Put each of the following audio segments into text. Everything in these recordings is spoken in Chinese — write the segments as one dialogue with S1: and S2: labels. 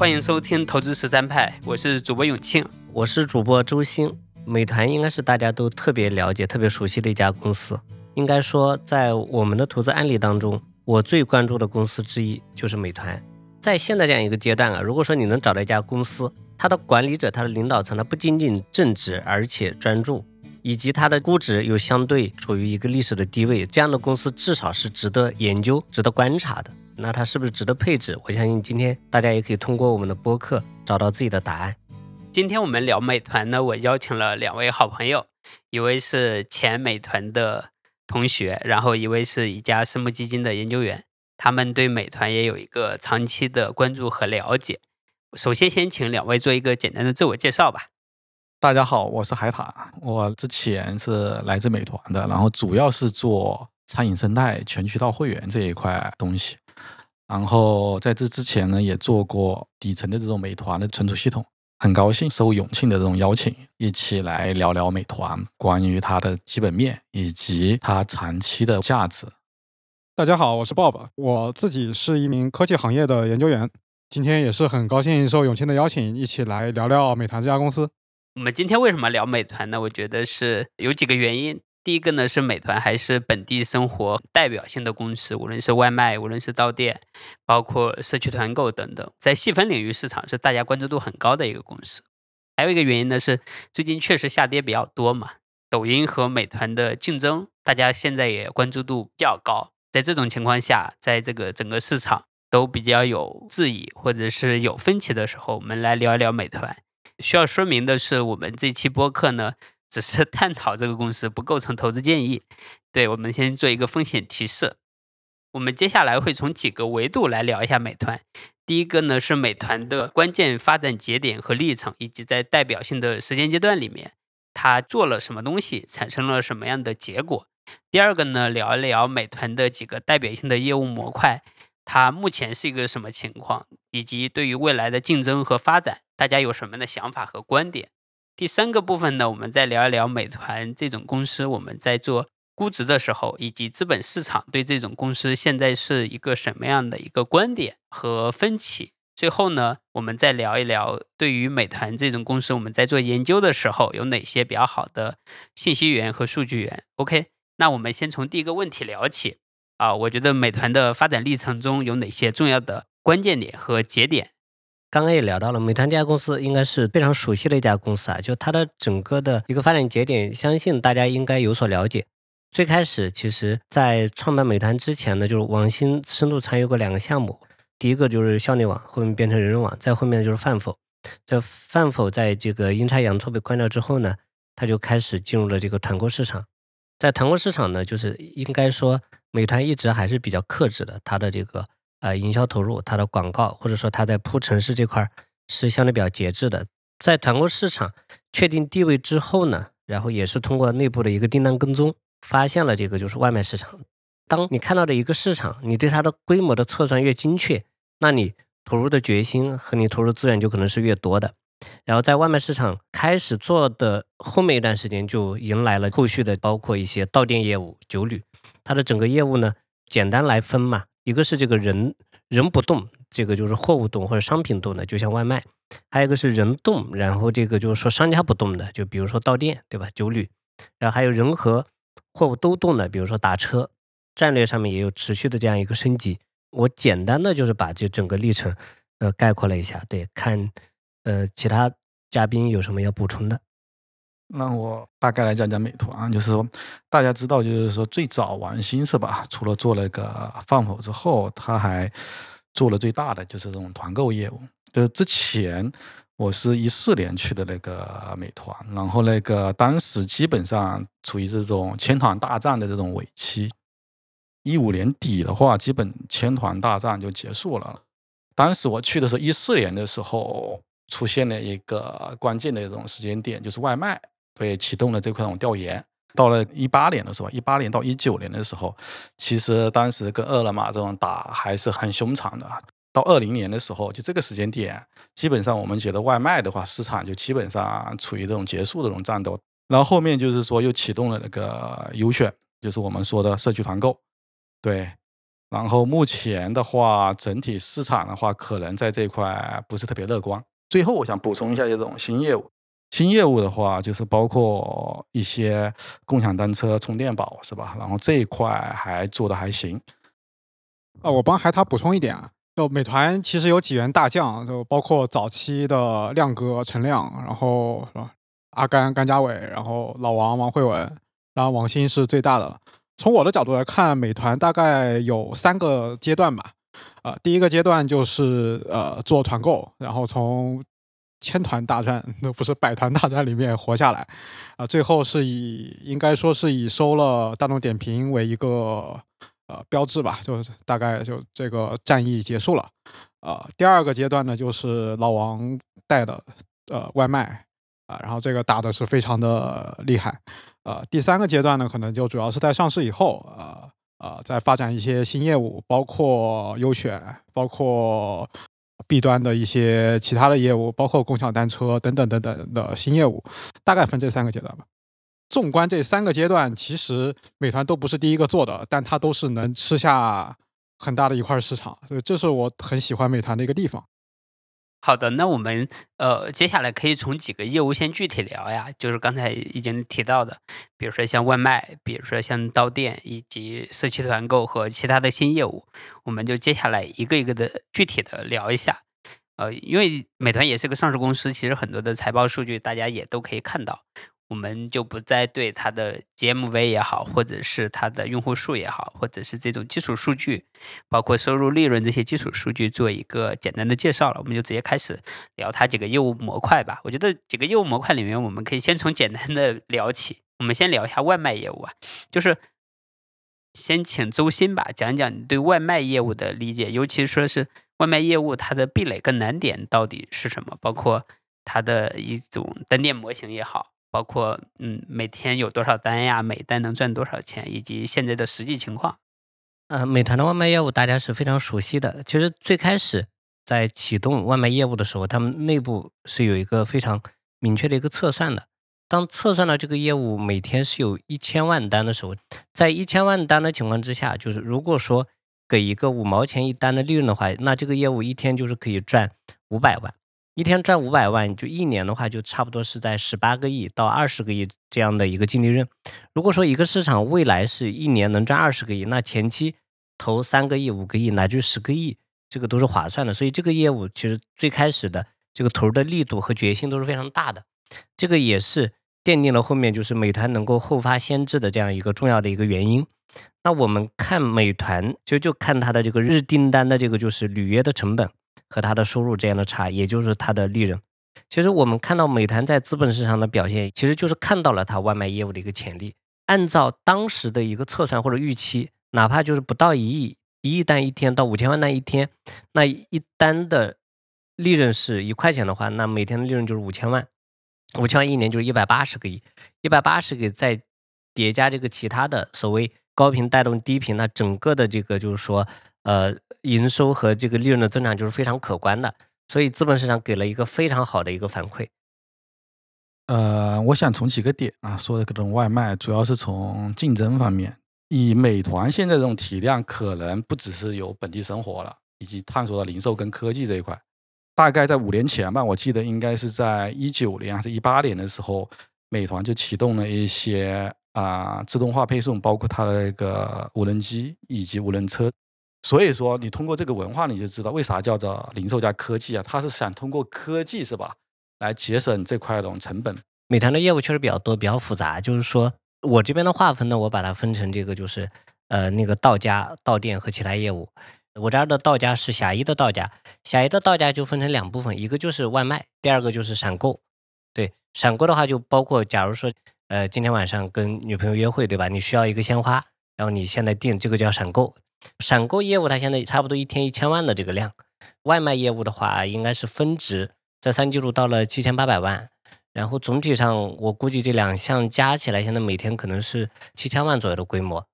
S1: 欢迎收听投资十三派，我是主播永庆，
S2: 我是主播周鑫。美团应该是大家都特别了解、特别熟悉的一家公司。应该说，在我们的投资案例当中，我最关注的公司之一就是美团。在现在这样一个阶段啊，如果说你能找到一家公司，它的管理者、它的领导层，它不仅仅正直，而且专注，以及它的估值又相对处于一个历史的低位，这样的公司至少是值得研究、值得观察的。那它是不是值得配置？我相信今天大家也可以通过我们的播客找到自己的答案。
S1: 今天我们聊美团呢，我邀请了两位好朋友，一位是前美团的同学，然后一位是一家私募基金的研究员，他们对美团也有一个长期的关注和了解。首先，先请两位做一个简单的自我介绍吧。
S3: 大家好，我是海塔，我之前是来自美团的，然后主要是做餐饮生态、全渠道会员这一块东西。然后在这之前呢，也做过底层的这种美团的存储系统。很高兴受永庆的这种邀请，一起来聊聊美团，关于它的基本面以及它长期的价值。
S4: 大家好，我是 Bob，我自己是一名科技行业的研究员。今天也是很高兴受永庆的邀请，一起来聊聊美团这家公司。
S1: 我们今天为什么聊美团呢？我觉得是有几个原因。第一个呢是美团还是本地生活代表性的公司，无论是外卖，无论是到店，包括社区团购等等，在细分领域市场是大家关注度很高的一个公司。还有一个原因呢是最近确实下跌比较多嘛，抖音和美团的竞争，大家现在也关注度比较高。在这种情况下，在这个整个市场都比较有质疑或者是有分歧的时候，我们来聊一聊美团。需要说明的是，我们这期播客呢。只是探讨这个公司，不构成投资建议。对我们先做一个风险提示。我们接下来会从几个维度来聊一下美团。第一个呢是美团的关键发展节点和历程，以及在代表性的时间阶段里面，它做了什么东西，产生了什么样的结果。第二个呢聊一聊美团的几个代表性的业务模块，它目前是一个什么情况，以及对于未来的竞争和发展，大家有什么样的想法和观点。第三个部分呢，我们再聊一聊美团这种公司，我们在做估值的时候，以及资本市场对这种公司现在是一个什么样的一个观点和分歧。最后呢，我们再聊一聊对于美团这种公司，我们在做研究的时候有哪些比较好的信息源和数据源。OK，那我们先从第一个问题聊起啊，我觉得美团的发展历程中有哪些重要的关键点和节点？
S2: 刚刚也聊到了，美团这家公司应该是非常熟悉的一家公司啊，就它的整个的一个发展节点，相信大家应该有所了解。最开始，其实在创办美团之前呢，就是王兴深度参与过两个项目，第一个就是校内网，后面变成人人网，再后面就是饭否。这饭否在这个阴差阳错被关掉之后呢，他就开始进入了这个团购市场。在团购市场呢，就是应该说美团一直还是比较克制的，它的这个。呃，营销投入，它的广告或者说它在铺城市这块是相对比较节制的。在团购市场确定地位之后呢，然后也是通过内部的一个订单跟踪，发现了这个就是外卖市场。当你看到的一个市场，你对它的规模的测算越精确，那你投入的决心和你投入资源就可能是越多的。然后在外卖市场开始做的后面一段时间，就迎来了后续的包括一些到店业务、酒旅。它的整个业务呢，简单来分嘛。一个是这个人人不动，这个就是货物动或者商品动的，就像外卖；还有一个是人动，然后这个就是说商家不动的，就比如说到店，对吧？酒旅，然后还有人和货物都动的，比如说打车。战略上面也有持续的这样一个升级。我简单的就是把这整个历程呃概括了一下，对，看呃其他嘉宾有什么要补充的。
S3: 那我大概来讲讲美团，就是说大家知道，就是说最早王兴是吧？除了做那个饭否之后，他还做了最大的就是这种团购业务。就是之前我是一四年去的那个美团，然后那个当时基本上处于这种千团大战的这种尾期。一五年底的话，基本千团大战就结束了。当时我去的时候，一四年的时候出现了一个关键的这种时间点，就是外卖。被，启动了这块种调研。到了一八年的时候，一八年到一九年的时候，其实当时跟饿了么这种打还是很凶残的。到二零年的时候，就这个时间点，基本上我们觉得外卖的话，市场就基本上处于这种结束的这种战斗。然后后面就是说又启动了那个优选，就是我们说的社区团购。对，然后目前的话，整体市场的话，可能在这一块不是特别乐观。最后，我想补充一下这种新业务。新业务的话，就是包括一些共享单车充电宝，是吧？然后这一块还做的还行。
S4: 啊，我帮海涛补充一点啊，就美团其实有几员大将，就包括早期的亮哥陈亮，然后是吧？阿甘甘家伟，然后老王王慧文，然后王鑫是最大的。从我的角度来看，美团大概有三个阶段吧。呃，第一个阶段就是呃做团购，然后从千团大战，那不是百团大战里面活下来，啊，最后是以应该说是以收了大众点评为一个呃标志吧，就是大概就这个战役结束了。呃，第二个阶段呢，就是老王带的呃外卖。啊，然后这个打的是非常的厉害，呃，第三个阶段呢，可能就主要是在上市以后，呃呃，在发展一些新业务，包括优选，包括 B 端的一些其他的业务，包括共享单车等等等等的新业务，大概分这三个阶段吧。纵观这三个阶段，其实美团都不是第一个做的，但它都是能吃下很大的一块市场，所以这是我很喜欢美团的一个地方。
S1: 好的，那我们呃接下来可以从几个业务先具体聊呀，就是刚才已经提到的，比如说像外卖，比如说像到店，以及社区团购和其他的新业务，我们就接下来一个一个的具体的聊一下。呃，因为美团也是个上市公司，其实很多的财报数据大家也都可以看到。我们就不再对它的 GMV 也好，或者是它的用户数也好，或者是这种基础数据，包括收入、利润这些基础数据做一个简单的介绍了。我们就直接开始聊它几个业务模块吧。我觉得几个业务模块里面，我们可以先从简单的聊起。我们先聊一下外卖业务啊，就是先请周鑫吧讲讲你对外卖业务的理解，尤其说是外卖业务它的壁垒跟难点到底是什么，包括它的一种单店模型也好。包括嗯，每天有多少单呀？每单能赚多少钱？以及现在的实际情况。
S2: 呃，美团的外卖业务大家是非常熟悉的。其实最开始在启动外卖业务的时候，他们内部是有一个非常明确的一个测算的。当测算到这个业务每天是有一千万单的时候，在一千万单的情况之下，就是如果说给一个五毛钱一单的利润的话，那这个业务一天就是可以赚五百万。一天赚五百万，就一年的话，就差不多是在十八个亿到二十个亿这样的一个净利润。如果说一个市场未来是一年能赚二十个亿，那前期投三个亿、五个亿乃至十个亿，这个都是划算的。所以这个业务其实最开始的这个投入的力度和决心都是非常大的。这个也是奠定了后面就是美团能够后发先至的这样一个重要的一个原因。那我们看美团，其实就看它的这个日订单的这个就是履约的成本。和它的收入这样的差，也就是它的利润。其实我们看到美团在资本市场的表现，其实就是看到了它外卖业务的一个潜力。按照当时的一个测算或者预期，哪怕就是不到一亿，一亿单一天到五千万单一天，那一单的利润是一块钱的话，那每天的利润就是五千万，五千万一年就是一百八十个亿，一百八十个亿再叠加这个其他的所谓高频带动低频，那整个的这个就是说。呃，营收和这个利润的增长就是非常可观的，所以资本市场给了一个非常好的一个反馈。
S3: 呃，我想从几个点啊说的各种外卖，主要是从竞争方面，以美团现在这种体量，可能不只是有本地生活了，以及探索到零售跟科技这一块。大概在五年前吧，我记得应该是在一九年还是一八年的时候，美团就启动了一些啊自动化配送，包括它的那个无人机以及无人车。所以说，你通过这个文化，你就知道为啥叫做零售加科技啊？他是想通过科技是吧，来节省这块种成本。
S2: 美团的业务确实比较多，比较复杂。就是说我这边的划分呢，我把它分成这个，就是呃那个到家、到店和其他业务。我这儿的到家是狭义的到家，狭义的到家就分成两部分，一个就是外卖，第二个就是闪购。对，闪购的话就包括，假如说呃今天晚上跟女朋友约会，对吧？你需要一个鲜花，然后你现在订，这个叫闪购。闪购业务它现在差不多一天一千万的这个量，外卖业务的话应该是分值在三季度到了七千八百万，然后总体上我估计这两项加起来现在每天可能是七千万左右的规模。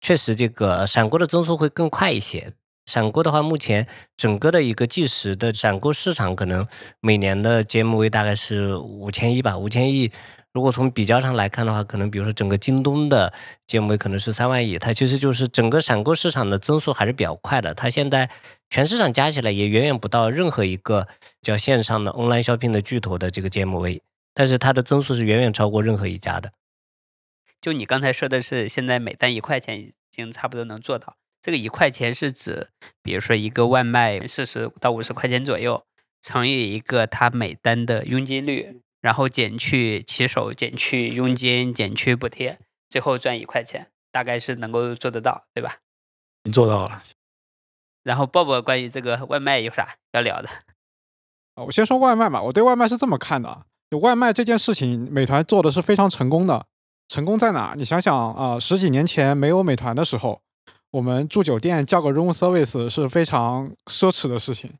S2: 确实，这个闪购的增速会更快一些。闪购的话，目前整个的一个计时的闪购市场可能每年的 GMV 大概是五千亿吧，五千亿。如果从比较上来看的话，可能比如说整个京东的 GMV 可能是三万亿，它其实就是整个闪购市场的增速还是比较快的。它现在全市场加起来也远远不到任何一个叫线上的 online shopping 的巨头的这个 GMV，但是它的增速是远远超过任何一家的。
S1: 就你刚才说的是，现在每单一块钱已经差不多能做到。这个一块钱是指，比如说一个外卖四十到五十块钱左右，乘以一个它每单的佣金率，然后减去骑手，减去佣金，减去补贴，最后赚一块钱，大概是能够做得到，对吧？
S3: 已经做到了。
S1: 然后鲍勃关于这个外卖有啥要聊的？
S4: 啊，我先说外卖吧。我对外卖是这么看的：，就外卖这件事情，美团做的是非常成功的。成功在哪？你想想啊，十几年前没有美团的时候。我们住酒店叫个 room service 是非常奢侈的事情。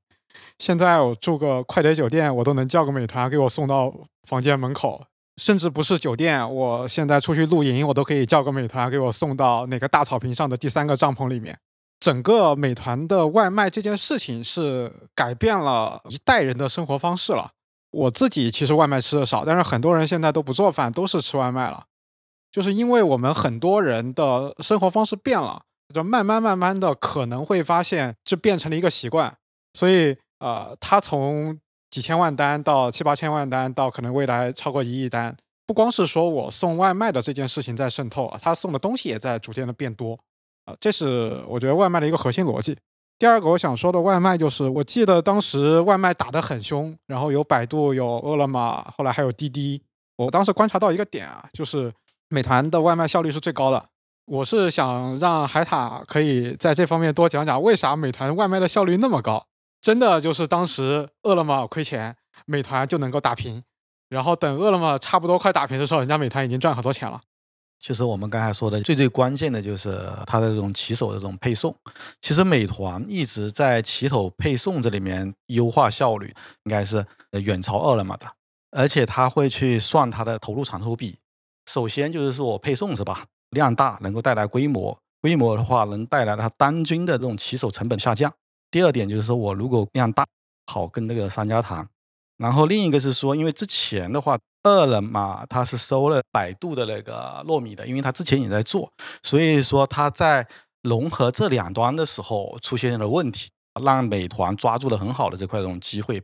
S4: 现在我住个快捷酒店，我都能叫个美团给我送到房间门口。甚至不是酒店，我现在出去露营，我都可以叫个美团给我送到哪个大草坪上的第三个帐篷里面。整个美团的外卖这件事情是改变了一代人的生活方式了。我自己其实外卖吃的少，但是很多人现在都不做饭，都是吃外卖了，就是因为我们很多人的生活方式变了。就慢慢慢慢的可能会发现，这变成了一个习惯，所以呃，他从几千万单到七八千万单，到可能未来超过一亿单，不光是说我送外卖的这件事情在渗透啊，他送的东西也在逐渐的变多啊，这是我觉得外卖的一个核心逻辑。第二个我想说的外卖就是，我记得当时外卖打得很凶，然后有百度，有饿了么，后来还有滴滴。我当时观察到一个点啊，就是美团的外卖效率是最高的。我是想让海塔可以在这方面多讲讲，为啥美团外卖的效率那么高？真的就是当时饿了么亏钱，美团就能够打平，然后等饿了么差不多快打平的时候，人家美团已经赚很多钱了。
S3: 其实我们刚才说的最最关键的就是它的这种骑手的这种配送。其实美团一直在骑手配送这里面优化效率，应该是远超饿了么的，而且他会去算它的投入产出比。首先就是说我配送是吧？量大能够带来规模，规模的话能带来它单均的这种骑手成本下降。第二点就是说我如果量大，好跟那个商家谈。然后另一个是说，因为之前的话，饿了么它是收了百度的那个糯米的，因为它之前也在做，所以说它在融合这两端的时候出现了问题，让美团抓住了很好的这块这种机会。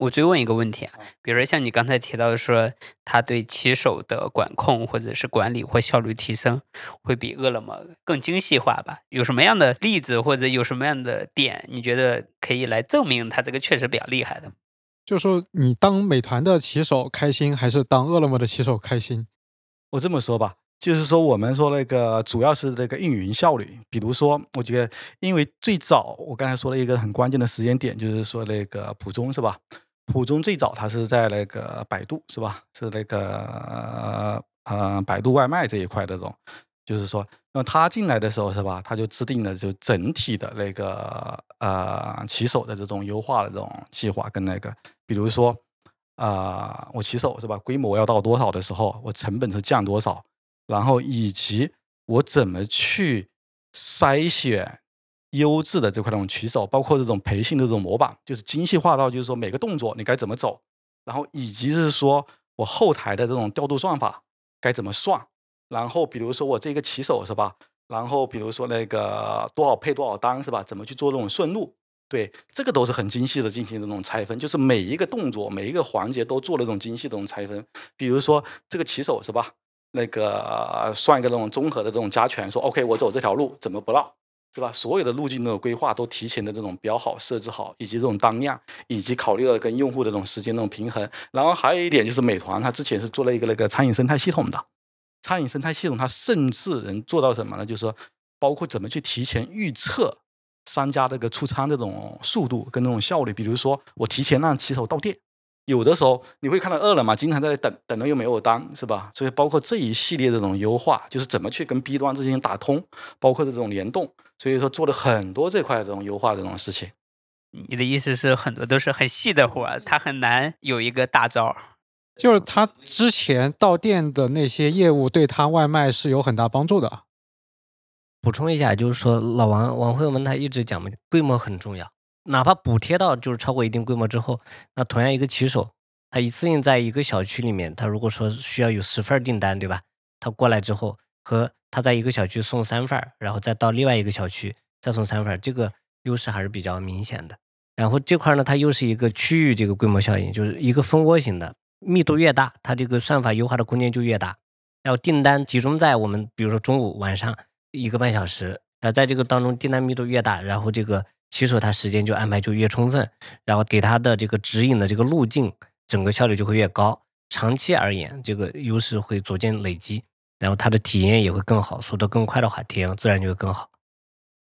S1: 我追问一个问题啊，比如说像你刚才提到说，他对骑手的管控或者是管理或效率提升，会比饿了么更精细化吧？有什么样的例子或者有什么样的点，你觉得可以来证明他这个确实比较厉害的？
S4: 就是说，你当美团的骑手开心，还是当饿了么的骑手开心？
S3: 我这么说吧，就是说我们说那个主要是那个运营效率。比如说，我觉得因为最早我刚才说了一个很关键的时间点，就是说那个普中是吧？普中最早它是在那个百度是吧？是那个呃百度外卖这一块的这种，就是说，那他进来的时候是吧？他就制定了就整体的那个呃骑手的这种优化的这种计划跟那个，比如说啊我骑手是吧？规模要到多少的时候，我成本是降多少，然后以及我怎么去筛选。优质的这块这种骑手，包括这种培训的这种模板，就是精细化到就是说每个动作你该怎么走，然后以及是说我后台的这种调度算法该怎么算，然后比如说我这个骑手是吧，然后比如说那个多少配多少单是吧，怎么去做这种顺路，对，这个都是很精细的进行这种拆分，就是每一个动作每一个环节都做了这种精细的这种拆分，比如说这个骑手是吧，那个算一个那种综合的这种加权，说 OK 我走这条路怎么不绕。是吧？所有的路径的规划都提前的这种标好、设置好，以及这种单量，以及考虑到跟用户的这种时间那种平衡。然后还有一点就是，美团它之前是做了一个那个餐饮生态系统的，餐饮生态系统它甚至能做到什么呢？就是说，包括怎么去提前预测商家这个出餐这种速度跟那种效率。比如说，我提前让骑手到店。有的时候你会看到饿了么经常在那等，等了又没有单，是吧？所以包括这一系列这种优化，就是怎么去跟 B 端之间打通，包括这种联动，所以说做了很多这块这种优化这种事情。
S1: 你的意思是很多都是很细的活儿，它很难有一个大招。
S4: 就是他之前到店的那些业务，对他外卖是有很大帮助的。
S2: 补充一下，就是说老王王慧文他一直讲嘛，规模很重要。哪怕补贴到就是超过一定规模之后，那同样一个骑手，他一次性在一个小区里面，他如果说需要有十份订单，对吧？他过来之后，和他在一个小区送三份，然后再到另外一个小区再送三份，这个优势还是比较明显的。然后这块呢，它又是一个区域这个规模效应，就是一个蜂窝型的，密度越大，它这个算法优化的空间就越大。然后订单集中在我们，比如说中午、晚上一个半小时，啊，在这个当中订单密度越大，然后这个骑手他时间就安排就越充分，然后给他的这个指引的这个路径，整个效率就会越高。长期而言，这个优势会逐渐累积，然后他的体验也会更好，速度更快的话，体验自然就会更好。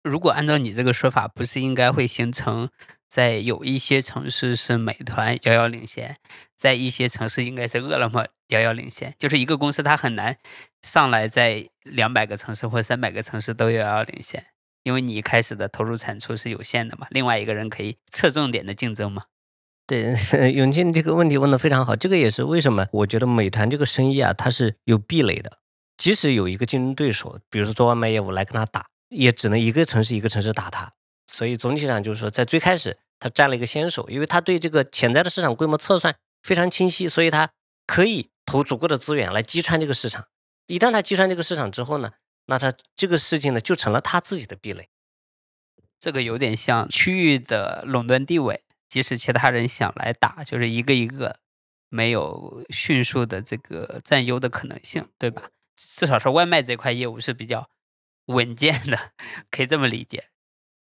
S1: 如果按照你这个说法，不是应该会形成？在有一些城市是美团遥遥领先，在一些城市应该是饿了么遥遥领先。就是一个公司，它很难上来在两百个城市或三百个城市都遥遥领先，因为你一开始的投入产出是有限的嘛。另外一个人可以侧重点的竞争嘛。
S2: 对，永庆这个问题问的非常好，这个也是为什么我觉得美团这个生意啊，它是有壁垒的。即使有一个竞争对手，比如说做外卖业务来跟他打，也只能一个城市一个城市打他。所以总体上就是说，在最开始他占了一个先手，因为他对这个潜在的市场规模测算非常清晰，所以他可以投足够的资源来击穿这个市场。一旦他击穿这个市场之后呢，那他这个事情呢就成了他自己的壁垒。
S1: 这个有点像区域的垄断地位，即使其他人想来打，就是一个一个没有迅速的这个占优的可能性，对吧？至少是外卖这块业务是比较稳健的，可以这么理解。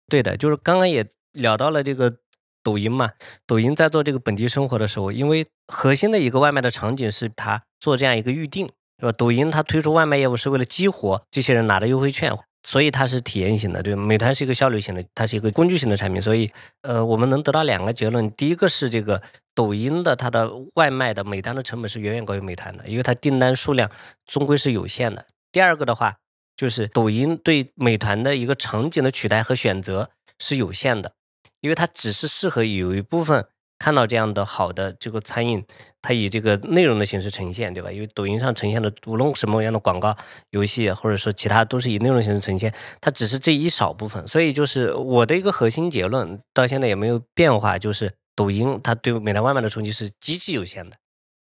S2: 对的，就是刚刚也聊到了这个抖音嘛。抖音在做这个本地生活的时候，因为核心的一个外卖的场景是它做这样一个预定，对吧？抖音它推出外卖业务是为了激活这些人拿的优惠券，所以它是体验型的。对，美团是一个效率型的，它是一个工具型的产品。所以，呃，我们能得到两个结论：第一个是这个抖音的它的外卖的每单的成本是远远高于美团的，因为它订单数量终归是有限的。第二个的话。就是抖音对美团的一个场景的取代和选择是有限的，因为它只是适合有一部分看到这样的好的这个餐饮，它以这个内容的形式呈现，对吧？因为抖音上呈现的无论什么样的广告、游戏，或者说其他，都是以内容形式呈现，它只是这一少部分。所以就是我的一个核心结论，到现在也没有变化，就是抖音它对美团外卖的冲击是极其有限的。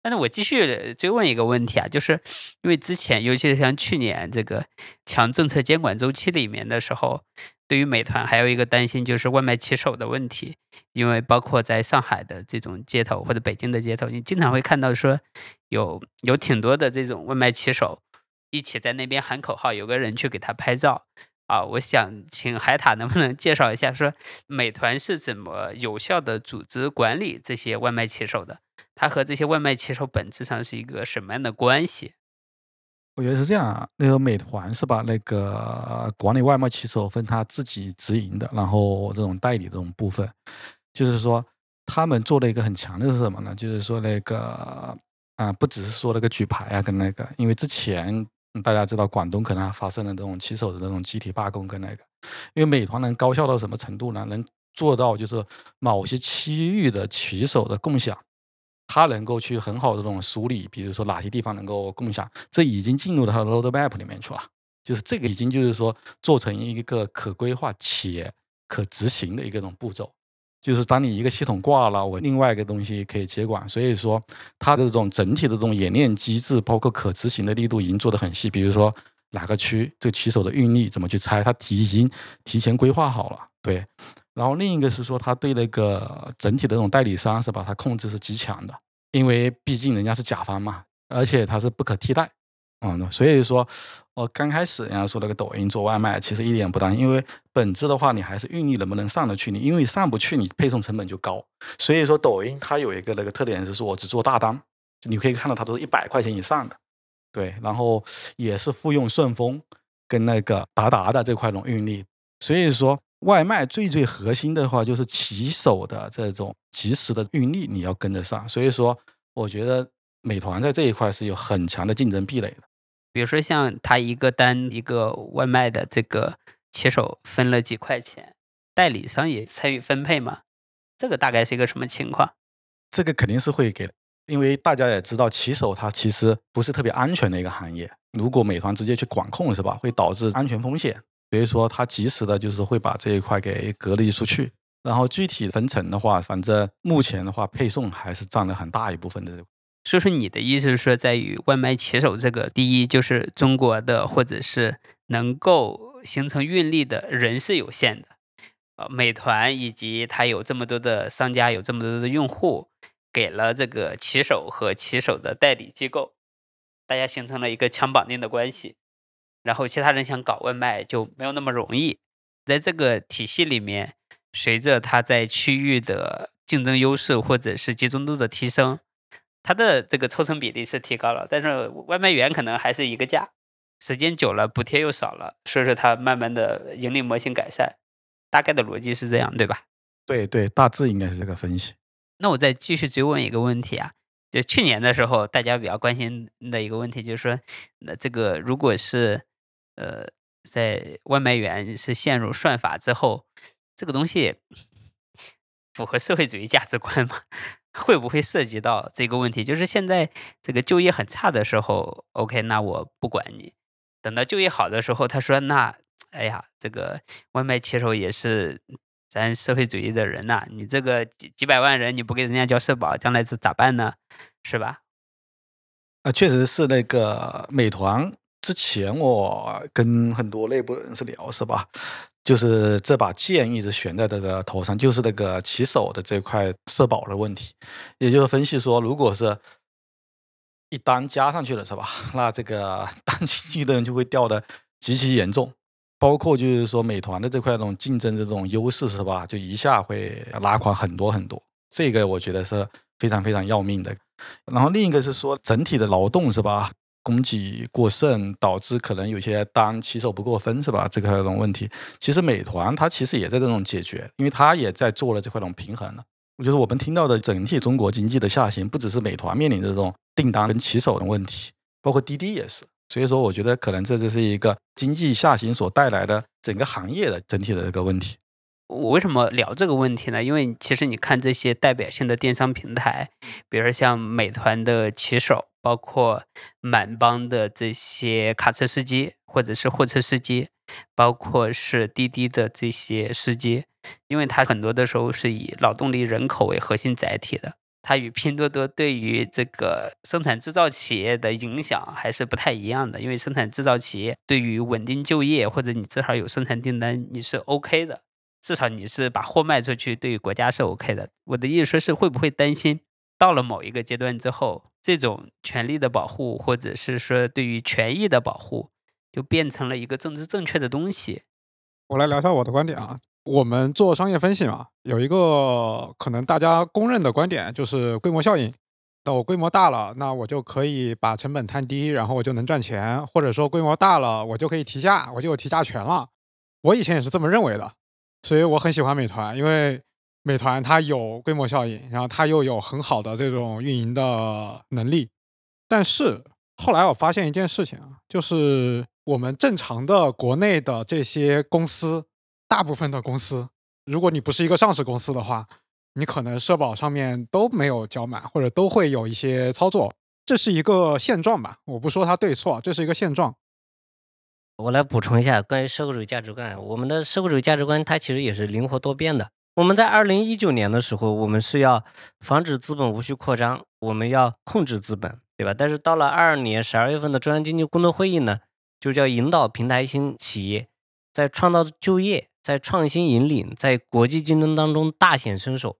S1: 但是我继续追问一个问题啊，就是因为之前，尤其是像去年这个强政策监管周期里面的时候，对于美团还有一个担心就是外卖骑手的问题，因为包括在上海的这种街头或者北京的街头，你经常会看到说有有挺多的这种外卖骑手一起在那边喊口号，有个人去给他拍照啊。我想请海塔能不能介绍一下，说美团是怎么有效的组织管理这些外卖骑手的？它和这些外卖骑手本质上是一个什么样的关系？
S3: 我觉得是这样啊，那个美团是把那个管理外卖骑手分他自己直营的，然后这种代理这种部分，就是说他们做了一个很强的是什么呢？就是说那个啊，不只是说那个举牌啊，跟那个，因为之前大家知道广东可能还发生了这种骑手的那种集体罢工跟那个，因为美团能高效到什么程度呢？能做到就是某些区域的骑手的共享。它能够去很好的这种梳理，比如说哪些地方能够共享，这已经进入到它的 roadmap 里面去了。就是这个已经就是说做成一个可规划且可执行的一个种步骤。就是当你一个系统挂了，我另外一个东西可以接管。所以说它的这种整体的这种演练机制，包括可执行的力度已经做得很细。比如说哪个区这个骑手的运力怎么去拆，它提已经提前规划好了。对。然后另一个是说，他对那个整体的这种代理商是把？他控制是极强的，因为毕竟人家是甲方嘛，而且它是不可替代，嗯，所以说，我刚开始人家说那个抖音做外卖，其实一点不担心，因为本质的话，你还是运力能不能上得去，你因为上不去，你配送成本就高。所以说，抖音它有一个那个特点，就是我只做大单，你可以看到它都是一百块钱以上的，对，然后也是复用顺丰跟那个达达的这块种运力，所以说。外卖最最核心的话就是骑手的这种及时的运力，你要跟得上。所以说，我觉得美团在这一块是有很强的竞争壁垒的。
S1: 比如说，像他一个单一个外卖的这个骑手分了几块钱，代理商也参与分配嘛？这个大概是一个什么情况？
S3: 这个肯定是会给的，因为大家也知道，骑手它其实不是特别安全的一个行业。如果美团直接去管控，是吧？会导致安全风险。所以说，他及时的就是会把这一块给隔离出去。然后具体分成的话，反正目前的话，配送还是占了很大一部分的。
S1: 所以说，你的意思是说，在于外卖骑手这个，第一就是中国的或者是能够形成运力的人是有限的，呃，美团以及它有这么多的商家，有这么多的用户，给了这个骑手和骑手的代理机构，大家形成了一个强绑定的关系，然后其他人想搞外卖就没有那么容易，在这个体系里面。随着它在区域的竞争优势或者是集中度的提升，它的这个抽成比例是提高了，但是外卖员可能还是一个价，时间久了补贴又少了，所以说它慢慢的盈利模型改善，大概的逻辑是这样，对吧？
S3: 对对，大致应该是这个分析。
S1: 那我再继续追问一个问题啊，就去年的时候大家比较关心的一个问题就是说，那这个如果是呃在外卖员是陷入算法之后。这个东西符合社会主义价值观吗？会不会涉及到这个问题？就是现在这个就业很差的时候，OK，那我不管你。等到就业好的时候，他说：“那哎呀，这个外卖骑手也是咱社会主义的人呐，你这个几几百万人你不给人家交社保，将来是咋办呢？是吧？”
S3: 啊，确实是那个美团之前我跟很多内部人士聊，是吧？就是这把剑一直悬在这个头上，就是那个骑手的这块社保的问题，也就是分析说，如果是一单加上去了，是吧？那这个单经济的人就会掉的极其严重，包括就是说美团的这块这种竞争的这种优势，是吧？就一下会拉垮很多很多，这个我觉得是非常非常要命的。然后另一个是说整体的劳动，是吧？供给过剩导致可能有些单骑手不过分是吧？这个这种问题，其实美团它其实也在这种解决，因为它也在做了这块种平衡了。就是我们听到的整体中国经济的下行，不只是美团面临这种订单跟骑手的问题，包括滴滴也是。所以说，我觉得可能这就是一个经济下行所带来的整个行业的整体的这个问题。
S1: 我为什么聊这个问题呢？因为其实你看这些代表性的电商平台，比如像美团的骑手。包括满帮的这些卡车司机或者是货车司机，包括是滴滴的这些司机，因为它很多的时候是以劳动力人口为核心载体的，它与拼多多对于这个生产制造企业的影响还是不太一样的。因为生产制造企业对于稳定就业或者你至少有生产订单，你是 OK 的，至少你是把货卖出去，对于国家是 OK 的。我的意思说是会不会担心？到了某一个阶段之后，这种权利的保护，或者是说对于权益的保护，就变成了一个政治正确的东西。
S4: 我来聊一下我的观点啊。我们做商业分析嘛，有一个可能大家公认的观点就是规模效应。那我规模大了，那我就可以把成本摊低，然后我就能赚钱；或者说规模大了，我就可以提价，我就有提价权了。我以前也是这么认为的，所以我很喜欢美团，因为。美团它有规模效应，然后它又有很好的这种运营的能力，但是后来我发现一件事情啊，就是我们正常的国内的这些公司，大部分的公司，如果你不是一个上市公司的话，你可能社保上面都没有交满，或者都会有一些操作，这是一个现状吧？我不说它对错，这是一个现状。
S2: 我来补充一下关于社会主义价值观，我们的社会主义价值观它其实也是灵活多变的。我们在二零一九年的时候，我们是要防止资本无序扩张，我们要控制资本，对吧？但是到了二二年十二月份的中央经济工作会议呢，就叫引导平台型企业在创造就业、在创新引领、在国际竞争当中大显身手。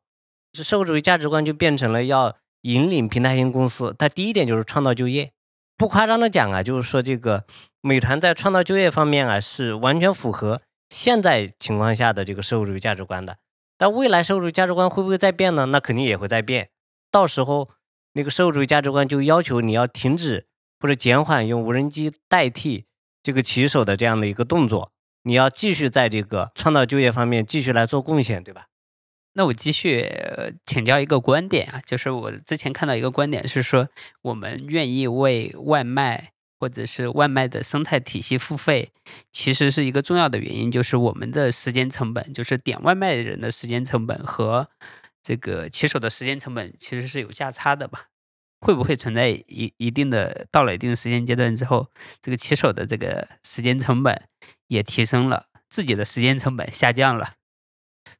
S2: 这社会主义价值观就变成了要引领平台型公司。它第一点就是创造就业，不夸张的讲啊，就是说这个美团在创造就业方面啊，是完全符合现在情况下的这个社会主义价值观的。但未来社会主义价值观会不会再变呢？那肯定也会再变。到时候，那个社会主义价值观就要求你要停止或者减缓用无人机代替这个骑手的这样的一个动作，你要继续在这个创造就业方面继续来做贡献，对吧？
S1: 那我继续请教一个观点啊，就是我之前看到一个观点是说，我们愿意为外卖。或者是外卖的生态体系付费，其实是一个重要的原因，就是我们的时间成本，就是点外卖的人的时间成本和这个骑手的时间成本其实是有价差的吧？会不会存在一一定的到了一定时间阶段之后，这个骑手的这个时间成本也提升了，自己的时间成本下降了？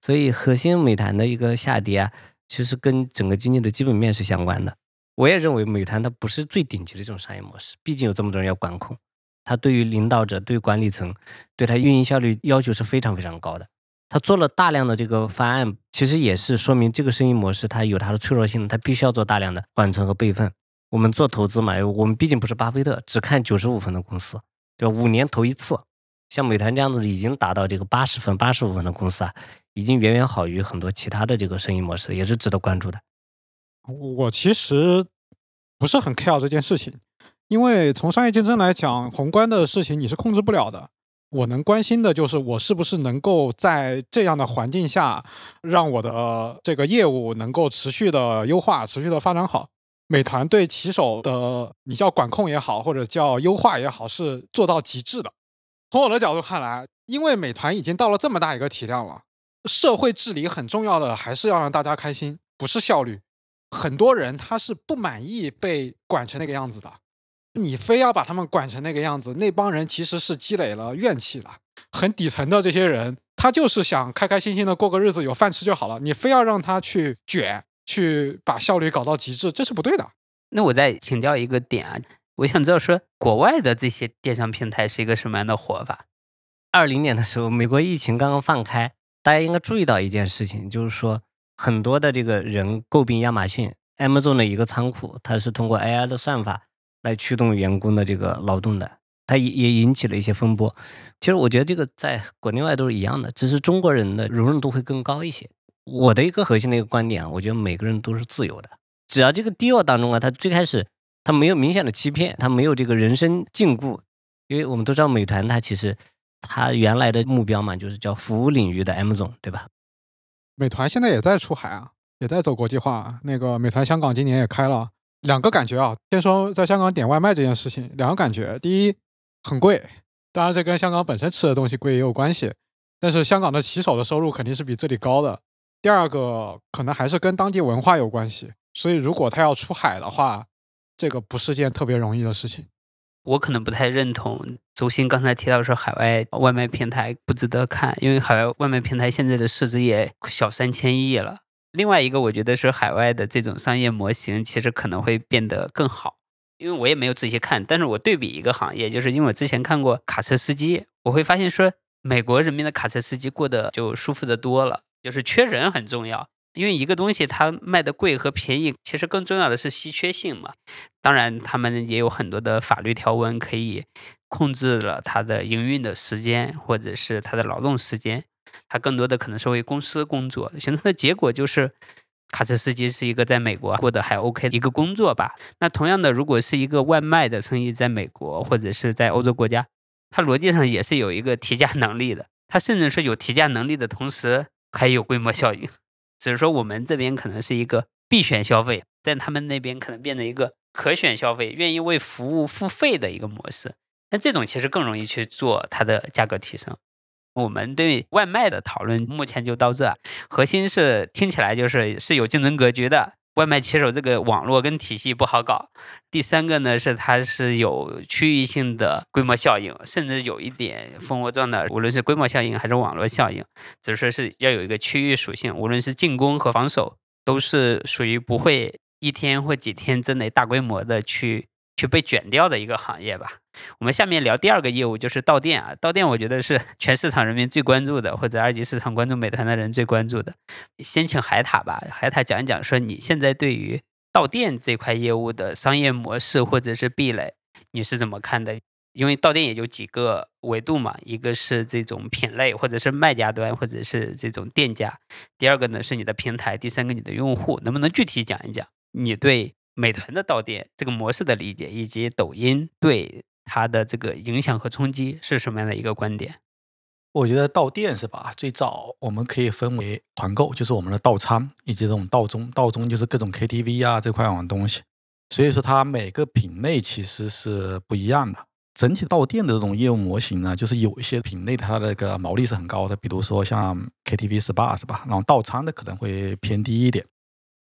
S2: 所以核心美团的一个下跌啊，其实跟整个经济的基本面是相关的。我也认为美团它不是最顶级的这种商业模式，毕竟有这么多人要管控，它对于领导者、对管理层、对它运营效率要求是非常非常高的。他做了大量的这个方案，其实也是说明这个生意模式它有它的脆弱性，它必须要做大量的缓存和备份。我们做投资嘛，我们毕竟不是巴菲特，只看九十五分的公司，对吧？五年投一次，像美团这样子已经达到这个八十分、八十五分的公司啊，已经远远好于很多其他的这个生意模式，也是值得关注的。
S4: 我其实不是很 care 这件事情，因为从商业竞争来讲，宏观的事情你是控制不了的。我能关心的就是我是不是能够在这样的环境下，让我的这个业务能够持续的优化、持续的发展好。美团对骑手的，你叫管控也好，或者叫优化也好，是做到极致的。从我的角度看来，因为美团已经到了这么大一个体量了，社会治理很重要的还是要让大家开心，不是效率。很多人他是不满意被管成那个样子的。你非要把他们管成那个样子，那帮人其实是积累了怨气的，很底层的这些人，他就是想开开心心的过个日子，有饭吃就好了。你非要让他去卷，去把效率搞到极致，这是不对的。
S1: 那我再请教一个点啊，我想知道说，国外的这些电商平台是一个什么样的活法？
S2: 二零年的时候，美国疫情刚刚放开，大家应该注意到一件事情，就是说很多的这个人诟病亚马逊 Amazon 的一个仓库，它是通过 AI 的算法。来驱动员工的这个劳动的，它也也引起了一些风波。其实我觉得这个在国内外都是一样的，只是中国人的容忍度会更高一些。我的一个核心的一个观点啊，我觉得每个人都是自由的，只要这个 deal 当中啊，他最开始他没有明显的欺骗，他没有这个人身禁锢。因为我们都知道美团它其实他原来的目标嘛，就是叫服务领域的 M 总，对吧？
S4: 美团现在也在出海啊，也在走国际化。那个美团香港今年也开了。两个感觉啊，先说在香港点外卖这件事情，两个感觉。第一，很贵，当然这跟香港本身吃的东西贵也有关系，但是香港的骑手的收入肯定是比这里高的。第二个，可能还是跟当地文化有关系，所以如果他要出海的话，这个不是件特别容易的事情。
S1: 我可能不太认同周鑫刚才提到说海外外卖平台不值得看，因为海外外卖平台现在的市值也小三千亿了。另外一个，我觉得是海外的这种商业模型，其实可能会变得更好。因为我也没有仔细看，但是我对比一个行业，就是因为我之前看过卡车司机，我会发现说，美国人民的卡车司机过得就舒服的多了。就是缺人很重要，因为一个东西它卖的贵和便宜，其实更重要的是稀缺性嘛。当然，他们也有很多的法律条文可以控制了它的营运的时间，或者是它的劳动时间。他更多的可能是为公司工作，形成的结果就是，卡车司机是一个在美国过得还 OK 的一个工作吧。那同样的，如果是一个外卖的生意，在美国或者是在欧洲国家，它逻辑上也是有一个提价能力的。它甚至是有提价能力的同时，还有规模效应。只是说我们这边可能是一个必选消费，在他们那边可能变成一个可选消费，愿意为服务付费的一个模式。那这种其实更容易去做它的价格提升。我们对外卖的讨论目前就到这，核心是听起来就是是有竞争格局的。外卖骑手这个网络跟体系不好搞。第三个呢是它是有区域性的规模效应，甚至有一点蜂窝状的，无论是规模效应还是网络效应，只是说是要有一个区域属性，无论是进攻和防守都是属于不会一天或几天之内大规模的去去被卷掉的一个行业吧。我们下面聊第二个业务，就是到店啊。到店，我觉得是 全市场人民最关注的，或者二级市场关注美团的人最关注的。先请海塔吧，海塔讲一讲，说你现在对于到店这块业务的商业模式或者是壁垒，你是怎么看的？因为到店也就几个维度嘛，一个是这种品类，或者是卖家端，或者是这种店家；第二个呢是你的平台，第三个你的用户。能不能具体讲一讲你对美团的到店这个模式的理解，以及抖音对？它的这个影响和冲击是什么样的一个观点？
S3: 我觉得到店是吧？最早我们可以分为团购，就是我们的到餐，以及这种到中。到中就是各种 KTV 啊这块网东西。所以说它每个品类其实是不一样的。整体到店的这种业务模型呢，就是有一些品类它的那个毛利是很高的，比如说像 KTV、SPA 是吧？然后到餐的可能会偏低一点。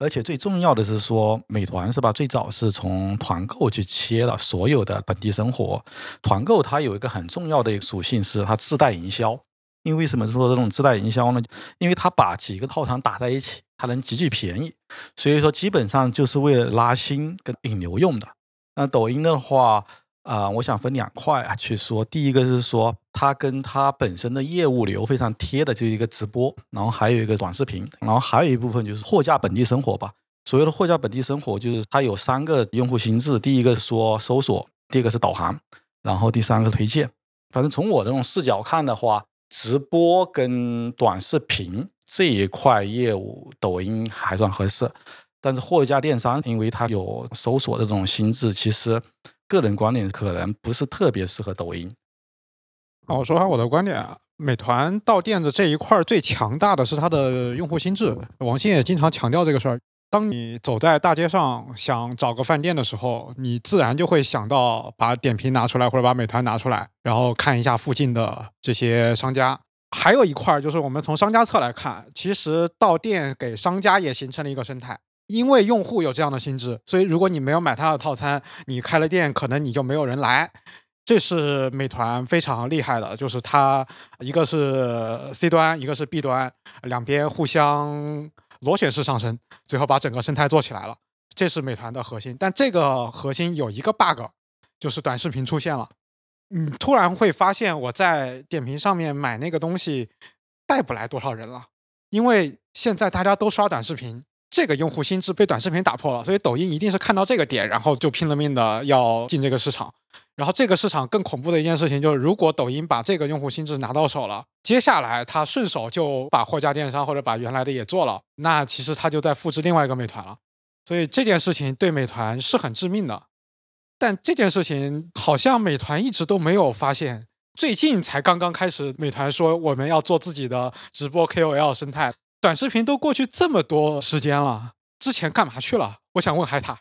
S3: 而且最重要的是说，美团是吧？最早是从团购去切了所有的本地生活。团购它有一个很重要的一个属性是它自带营销，因为为什么说这种自带营销呢？因为它把几个套餐打在一起，它能极具便宜，所以说基本上就是为了拉新跟引流用的。那抖音的话，啊，我想分两块啊去说。第一个是说它跟它本身的业务流非常贴的，就是一个直播，然后还有一个短视频，然后还有一部分就是货架本地生活吧。所谓的货架本地生活，就是它有三个用户心智：第一个是说搜索，第二个是导航，然后第三个是推荐。反正从我这种视角看的话，直播跟短视频这一块业务，抖音还算合适。但是货架电商，因为它有搜索的这种心智，其实个人观点可能不是特别适合抖音。
S4: 啊，我说下我的观点啊，美团到店的这一块最强大的是它的用户心智。王鑫也经常强调这个事儿。当你走在大街上想找个饭店的时候，你自然就会想到把点评拿出来或者把美团拿出来，然后看一下附近的这些商家。还有一块就是我们从商家侧来看，其实到店给商家也形成了一个生态。因为用户有这样的心智，所以如果你没有买他的套餐，你开了店，可能你就没有人来。这是美团非常厉害的，就是它一个是 C 端，一个是 B 端，两边互相螺旋式上升，最后把整个生态做起来了。这是美团的核心，但这个核心有一个 bug，就是短视频出现了。你突然会发现，我在点评上面买那个东西，带不来多少人了，因为现在大家都刷短视频。这个用户心智被短视频打破了，所以抖音一定是看到这个点，然后就拼了命的要进这个市场。然后这个市场更恐怖的一件事情就是，如果抖音把这个用户心智拿到手了，接下来他顺手就把货架电商或者把原来的也做了，那其实他就在复制另外一个美团了。所以这件事情对美团是很致命的。但这件事情好像美团一直都没有发现，最近才刚刚开始，美团说我们要做自己的直播 KOL 生态。短视频都过去这么多时间了，之前干嘛去了？我想问海塔，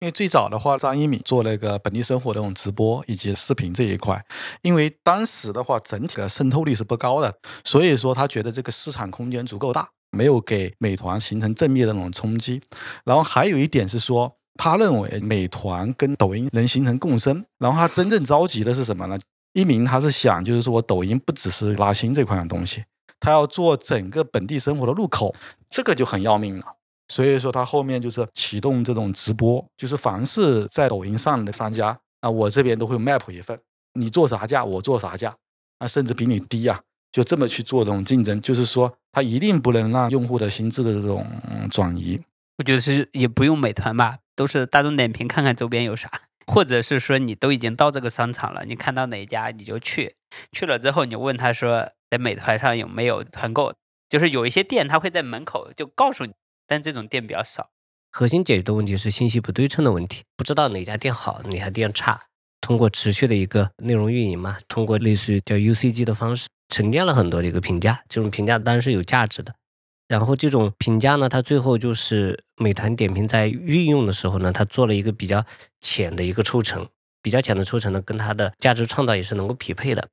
S3: 因为最早的话，张一鸣做那个本地生活的这种直播以及视频这一块，因为当时的话整体的渗透率是不高的，所以说他觉得这个市场空间足够大，没有给美团形成正面的那种冲击。然后还有一点是说，他认为美团跟抖音能形成共生。然后他真正着急的是什么呢？一鸣他是想，就是说我抖音不只是拉新这块的东西。他要做整个本地生活的入口，这个就很要命了。所以说他后面就是启动这种直播，就是凡是在抖音上的商家，啊，我这边都会 map 一份，你做啥价，我做啥价，啊，甚至比你低啊，就这么去做这种竞争。就是说，他一定不能让用户的心智的这种转移。
S1: 我觉得是也不用美团吧，都是大众点评看看周边有啥，或者是说你都已经到这个商场了，你看到哪家你就去，去了之后你问他说。在美团上有没有团购？就是有一些店，他会在门口就告诉你，但这种店比较少。
S2: 核心解决的问题是信息不对称的问题，不知道哪家店好，哪家店差。通过持续的一个内容运营嘛，通过类似于叫 UCG 的方式，沉淀了很多这个评价。这种评价当然是有价值的。然后这种评价呢，它最后就是美团点评在运用的时候呢，它做了一个比较浅的一个抽成，比较浅的抽成呢，跟它的价值创造也是能够匹配的。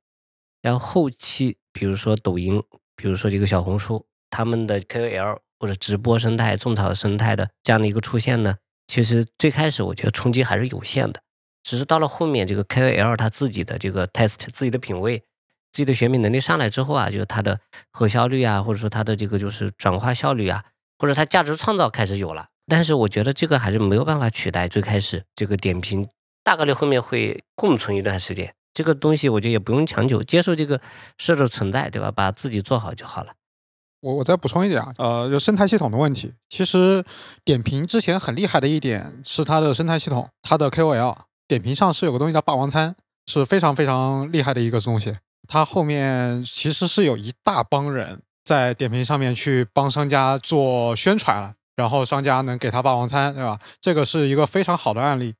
S2: 然后后期。比如说抖音，比如说这个小红书，他们的 KOL 或者直播生态、种草生态的这样的一个出现呢，其实最开始我觉得冲击还是有限的，只是到了后面这个 KOL 他自己的这个 test、自己的品味、自己的选品能力上来之后啊，就是他的核销率啊，或者说他的这个就是转化效率啊，或者他价值创造开始有了，但是我觉得这个还是没有办法取代最开始这个点评，大概率后面会共存一段时间。这个东西我觉得也不用强求，接受这个事的存在，对吧？把自己做好就好了。
S4: 我我再补充一点啊，呃，就生态系统的问题。其实点评之前很厉害的一点是它的生态系统，它的 KOL 点评上是有个东西叫霸王餐，是非常非常厉害的一个东西。它后面其实是有一大帮人在点评上面去帮商家做宣传了，然后商家能给他霸王餐，对吧？这个是一个非常好的案例。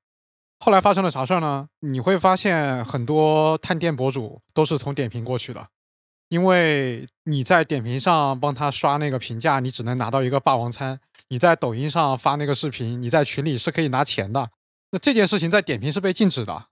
S4: 后来发生了啥事儿呢？你会发现很多探店博主都是从点评过去的，因为你在点评上帮他刷那个评价，你只能拿到一个霸王餐；你在抖音上发那个视频，你在群里是可以拿钱的。那这件事情在点评是被禁止的。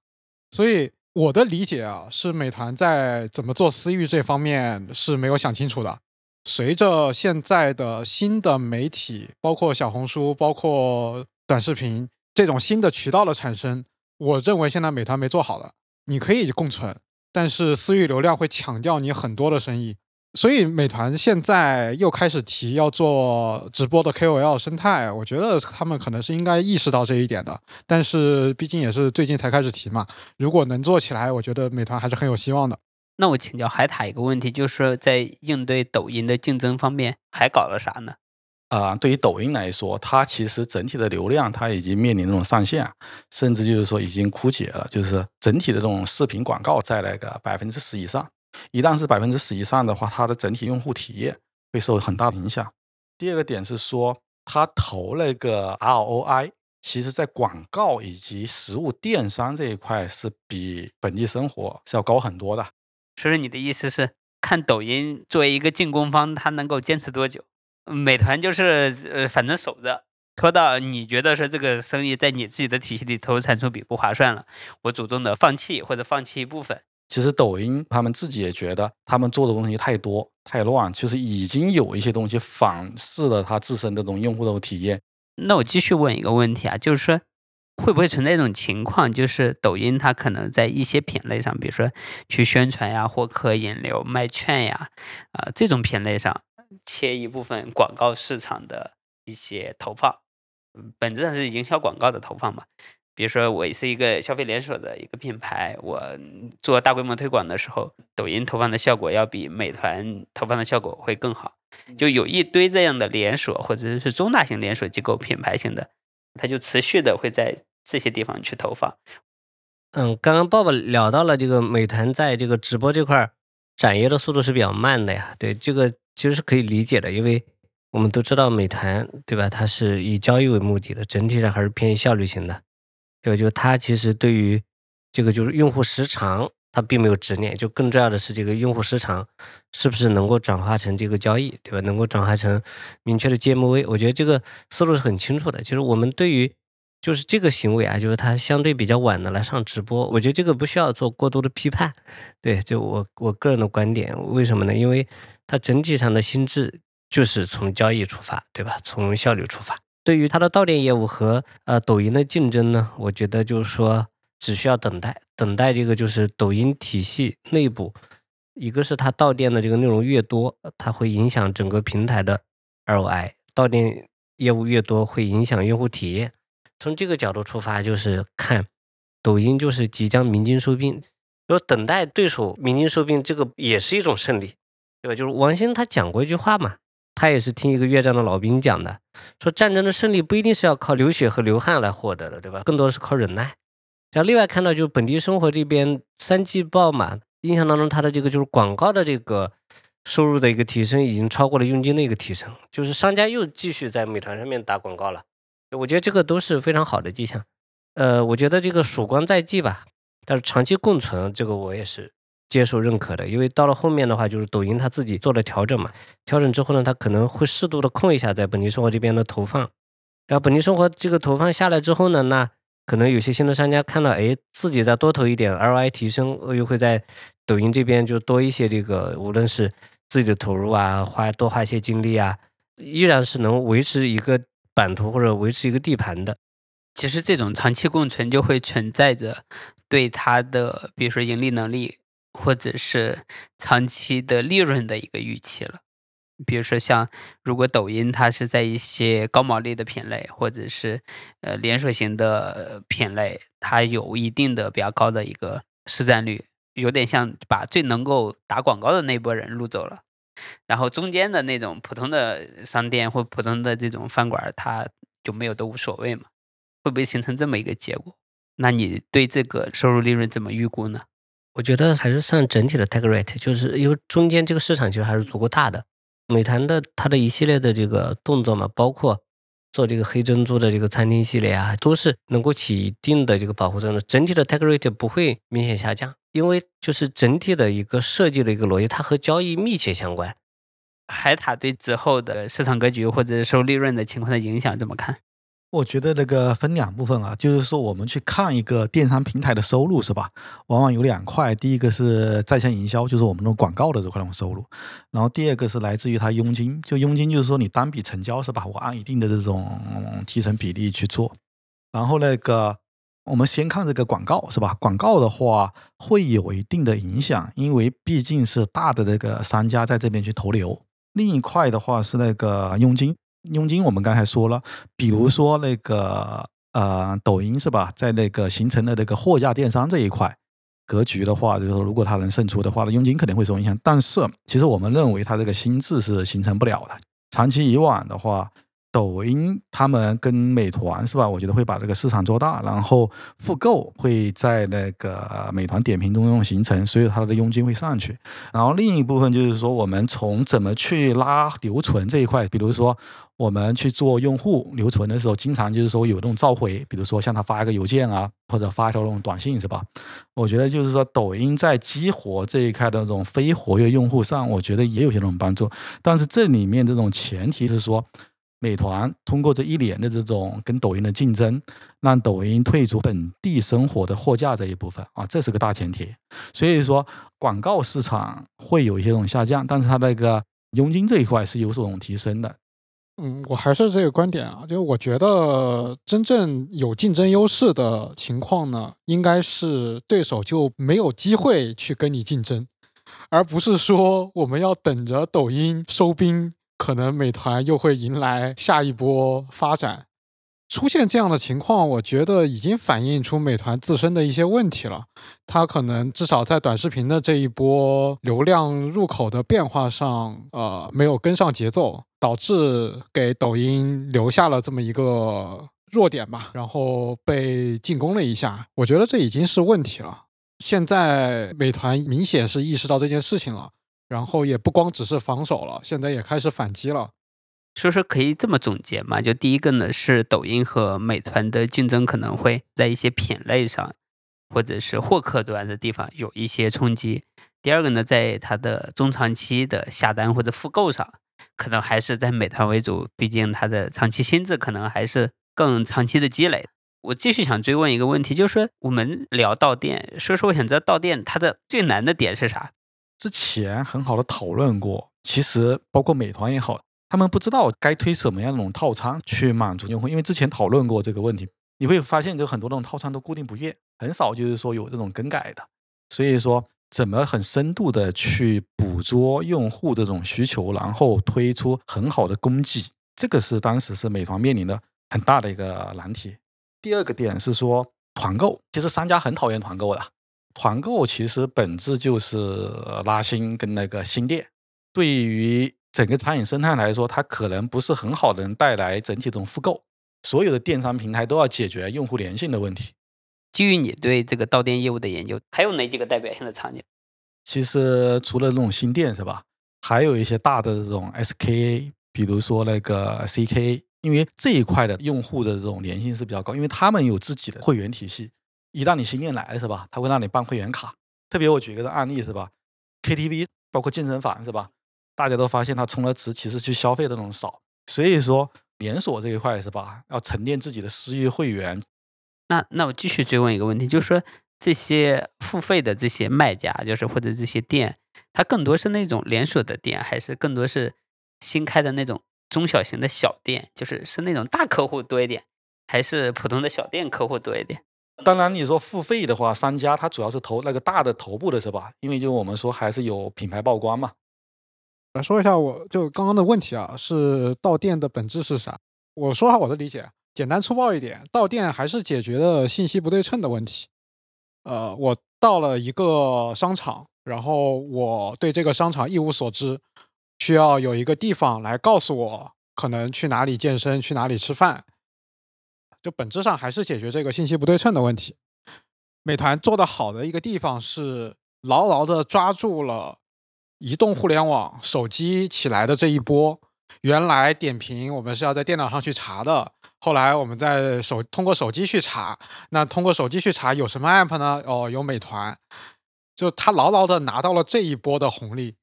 S4: 所以我的理解啊，是美团在怎么做私域这方面是没有想清楚的。随着现在的新的媒体，包括小红书，包括短视频。这种新的渠道的产生，我认为现在美团没做好的。你可以共存，但是私域流量会抢掉你很多的生意。所以美团现在又开始提要做直播的 KOL 生态，我觉得他们可能是应该意识到这一点的。但是毕竟也是最近才开始提嘛，如果能做起来，我觉得美团还是很有希望的。
S1: 那我请教海塔一个问题，就是在应对抖音的竞争方面，还搞了啥呢？
S3: 啊、对于抖音来说，它其实整体的流量它已经面临那种上限，甚至就是说已经枯竭了，就是整体的这种视频广告在那个百分之十以上。一旦是百分之十以上的话，它的整体用户体验会受很大的影响。第二个点是说，它投那个 ROI，其实在广告以及实物电商这一块是比本地生活是要高很多的。
S1: 所以你的意思是，看抖音作为一个进攻方，它能够坚持多久？美团就是呃，反正守着，拖到你觉得是这个生意在你自己的体系里投入产出比不划算了，我主动的放弃或者放弃一部分。
S3: 其实抖音他们自己也觉得，他们做的东西太多太乱，其实已经有一些东西反噬了它自身的这种用户的体验。
S1: 那我继续问一个问题啊，就是说，会不会存在一种情况，就是抖音它可能在一些品类上，比如说去宣传呀、获客、引流、卖券呀，啊、这种品类上切一部分广告市场的一些投放，嗯本质上是营销广告的投放嘛。比如说，我是一个消费连锁的一个品牌，我做大规模推广的时候，抖音投放的效果要比美团投放的效果会更好。就有一堆这样的连锁或者是中大型连锁机构、品牌型的，它就持续的会在这些地方去投放。
S2: 嗯，刚刚爸爸聊到了这个美团在这个直播这块儿展业的速度是比较慢的呀。对，这个其实是可以理解的，因为我们都知道美团对吧？它是以交易为目的的，整体上还是偏效率型的，对吧？就它其实对于这个就是用户时长，它并没有执念，就更重要的是这个用户时长是不是能够转化成这个交易，对吧？能够转化成明确的 GMV，我觉得这个思路是很清楚的。其实我们对于就是这个行为啊，就是它相对比较晚的来上直播，我觉得这个不需要做过多的批判。对，就我我个人的观点，为什么呢？因为它整体上的心智就是从交易出发，对吧？从效率出发。对于它的到店业务和呃抖音的竞争呢，我觉得就是说只需要等待，等待这个就是抖音体系内部，一个是它到店的这个内容越多，它会影响整个平台的 ROI，到店业务越多会影响用户体验。从这个角度出发，就是看抖音就是即将鸣金收兵，就等待对手鸣金收兵，这个也是一种胜利，对吧？就是王兴他讲过一句话嘛，他也是听一个越战的老兵讲的，说战争的胜利不一定是要靠流血和流汗来获得的，对吧？更多的是靠忍耐。然后另外看到就是本地生活这边三季报嘛，印象当中他的这个就是广告的这个收入的一个提升，已经超过了佣金的一个提升，就是商家又继续在美团上面打广告了。我觉得这个都是非常好的迹象。呃，我觉得这个曙光在即吧，但是长期共存，这个我也是接受认可的。因为到了后面的话，就是抖音它自己做了调整嘛，调整之后呢，它可能会适度的控一下在本地生活这边的投放。然后本地生活这个投放下来之后呢，那可能有些新的商家看到，哎，自己再多投一点，ROI 提升，又会在抖音这边就多一些这个，无论是自己的投入啊，花多花一些精力啊，依然是能维持一个版图或者维持一个地盘的。
S1: 其实这种长期共存就会存在着对它的，比如说盈利能力或者是长期的利润的一个预期了。比如说像如果抖音它是在一些高毛利的品类或者是呃连锁型的品类，它有一定的比较高的一个市占率，有点像把最能够打广告的那波人录走了。然后中间的那种普通的商店或普通的这种饭馆，它就没有都无所谓嘛。会不会形成这么一个结果？那你对这个收入利润怎么预估呢？
S2: 我觉得还是算整体的 take rate，就是因为中间这个市场其实还是足够大的。美团的它的一系列的这个动作嘛，包括做这个黑珍珠的这个餐厅系列啊，都是能够起一定的这个保护作用的。整体的 take rate 不会明显下降，因为就是整体的一个设计的一个逻辑，它和交易密切相关。
S1: 海塔对之后的市场格局或者收利润的情况的影响怎么看？
S3: 我觉得那个分两部分啊，就是说我们去看一个电商平台的收入是吧？往往有两块，第一个是在线营销，就是我们那种广告的这块那种收入，然后第二个是来自于它佣金，就佣金就是说你单笔成交是吧？我按一定的这种提成比例去做，然后那个我们先看这个广告是吧？广告的话会有一定的影响，因为毕竟是大的那个商家在这边去投流。另一块的话是那个佣金，佣金我们刚才说了，比如说那个呃抖音是吧，在那个形成的那个货架电商这一块格局的话，就是说如果它能胜出的话，那佣金肯定会受影响。但是其实我们认为它这个心智是形成不了的，长期以往的话。抖音他们跟美团是吧？我觉得会把这个市场做大，然后复购会在那个美团点评中形成，所以它的佣金会上去。然后另一部分就是说，我们从怎么去拉留存这一块，比如说我们去做用户留存的时候，经常就是说有那种召回，比如说向他发一个邮件啊，或者发一条那种短信是吧？我觉得就是说，抖音在激活这一块的那种非活跃用户上，我觉得也有些那种帮助。但是这里面这种前提是说。美团通过这一年的这种跟抖音的竞争，让抖音退出本地生活的货架这一部分啊，这是个大前提。所以说，广告市场会有一些种下降，但是它那个佣金这一块是有所提升的。
S4: 嗯，我还是这个观点啊，就是我觉得真正有竞争优势的情况呢，应该是对手就没有机会去跟你竞争，而不是说我们要等着抖音收兵。可能美团又会迎来下一波发展，出现这样的情况，我觉得已经反映出美团自身的一些问题了。它可能至少在短视频的这一波流量入口的变化上，呃，没有跟上节奏，导致给抖音留下了这么一个弱点吧，然后被进攻了一下。我觉得这已经是问题了。现在美团明显是意识到这件事情了。然后也不光只是防守了，现在也开始反击了。
S1: 所以说可以这么总结嘛？就第一个呢，是抖音和美团的竞争可能会在一些品类上，或者是获客端的地方有一些冲击。第二个呢，在它的中长期的下单或者复购上，可能还是在美团为主，毕竟它的长期心智可能还是更长期的积累。我继续想追问一个问题，就是说我们聊到店，所以说我想知道到店它的最难的点是啥？
S3: 之前很好的讨论过，其实包括美团也好，他们不知道该推什么样的那种套餐去满足用户，因为之前讨论过这个问题，你会发现就很多那种套餐都固定不变，很少就是说有这种更改的。所以说，怎么很深度的去捕捉用户这种需求，然后推出很好的供给，这个是当时是美团面临的很大的一个难题。第二个点是说团购，其实商家很讨厌团购的。团购其实本质就是拉新跟那个新店，对于整个餐饮生态来说，它可能不是很好的能带来整体这种复购。所有的电商平台都要解决用户粘性的问题。
S1: 基于你对这个到店业务的研究，还有哪几个代表性的场景？
S3: 其实除了那种新店是吧，还有一些大的这种 SKA，比如说那个 CK，因为这一块的用户的这种粘性是比较高，因为他们有自己的会员体系。一旦你新店来了是吧，他会让你办会员卡。特别我举一个案例是吧，KTV 包括健身房是吧，大家都发现他充了值其实去消费的那种少。所以说连锁这一块是吧，要沉淀自己的私域会员。
S1: 那那我继续追问一个问题，就是说这些付费的这些卖家，就是或者这些店，它更多是那种连锁的店，还是更多是新开的那种中小型的小店？就是是那种大客户多一点，还是普通的小店客户多一点？
S3: 当然，你说付费的话，商家他主要是投那个大的头部的是吧？因为就我们说还是有品牌曝光嘛。
S4: 来说一下，我就刚刚的问题啊，是到店的本质是啥？我说下我的理解，简单粗暴一点，到店还是解决了信息不对称的问题。呃，我到了一个商场，然后我对这个商场一无所知，需要有一个地方来告诉我，可能去哪里健身，去哪里吃饭。就本质上还是解决这个信息不对称的问题。美团做的好的一个地方是牢牢的抓住了移动互联网、手机起来的这一波。原来点评我们是要在电脑上去查的，后来我们在手通过手机去查。那通过手机去查有什么 app 呢？哦，有美团。就他牢牢的拿到了这一波的红利。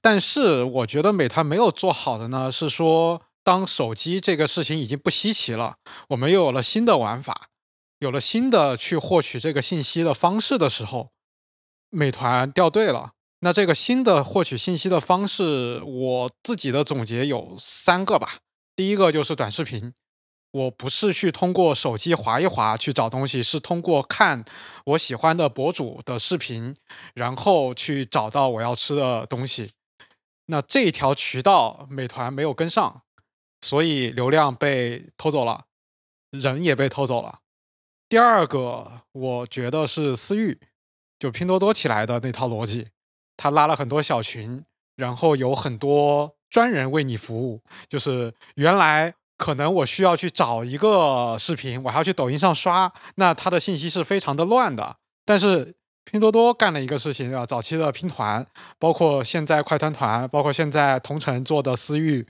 S4: 但是我觉得美团没有做好的呢，是说。当手机这个事情已经不稀奇了，我们又有了新的玩法，有了新的去获取这个信息的方式的时候，美团掉队了。那这个新的获取信息的方式，我自己的总结有三个吧。第一个就是短视频，我不是去通过手机划一划去找东西，是通过看我喜欢的博主的视频，然后去找到我要吃的东西。那这一条渠道，美团没有跟上，所以流量被偷走了，人也被偷走了。第二个，我觉得是私域，就拼多多起来的那套逻辑，他拉了很多小群，然后有很多专人为你服务，就是原来。可能我需要去找一个视频，我还要去抖音上刷，那它的信息是非常的乱的。但是拼多多干了一个事情，啊，早期的拼团，包括现在快团团，包括现在同城做的私域，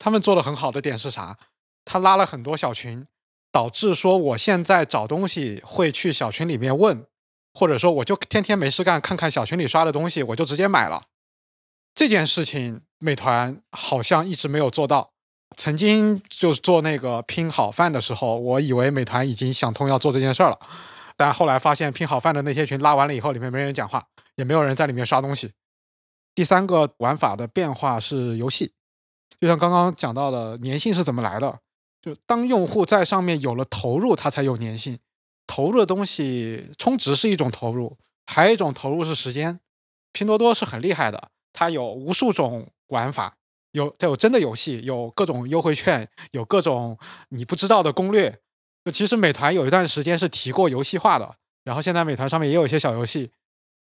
S4: 他们做的很好的点是啥？他拉了很多小群，导致说我现在找东西会去小群里面问，或者说我就天天没事干，看看小群里刷的东西，我就直接买了。这件事情，美团好像一直没有做到。曾经就做那个拼好饭的时候，我以为美团已经想通要做这件事儿了，但后来发现拼好饭的那些群拉完了以后，里面没人讲话，也没有人在里面刷东西。第三个玩法的变化是游戏，就像刚刚讲到的，粘性是怎么来的？就当用户在上面有了投入，它才有粘性。投入的东西充值是一种投入，还有一种投入是时间。拼多多是很厉害的，它有无数种玩法。有它有真的游戏，有各种优惠券，有各种你不知道的攻略。就其实美团有一段时间是提过游戏化的，然后现在美团上面也有一些小游戏。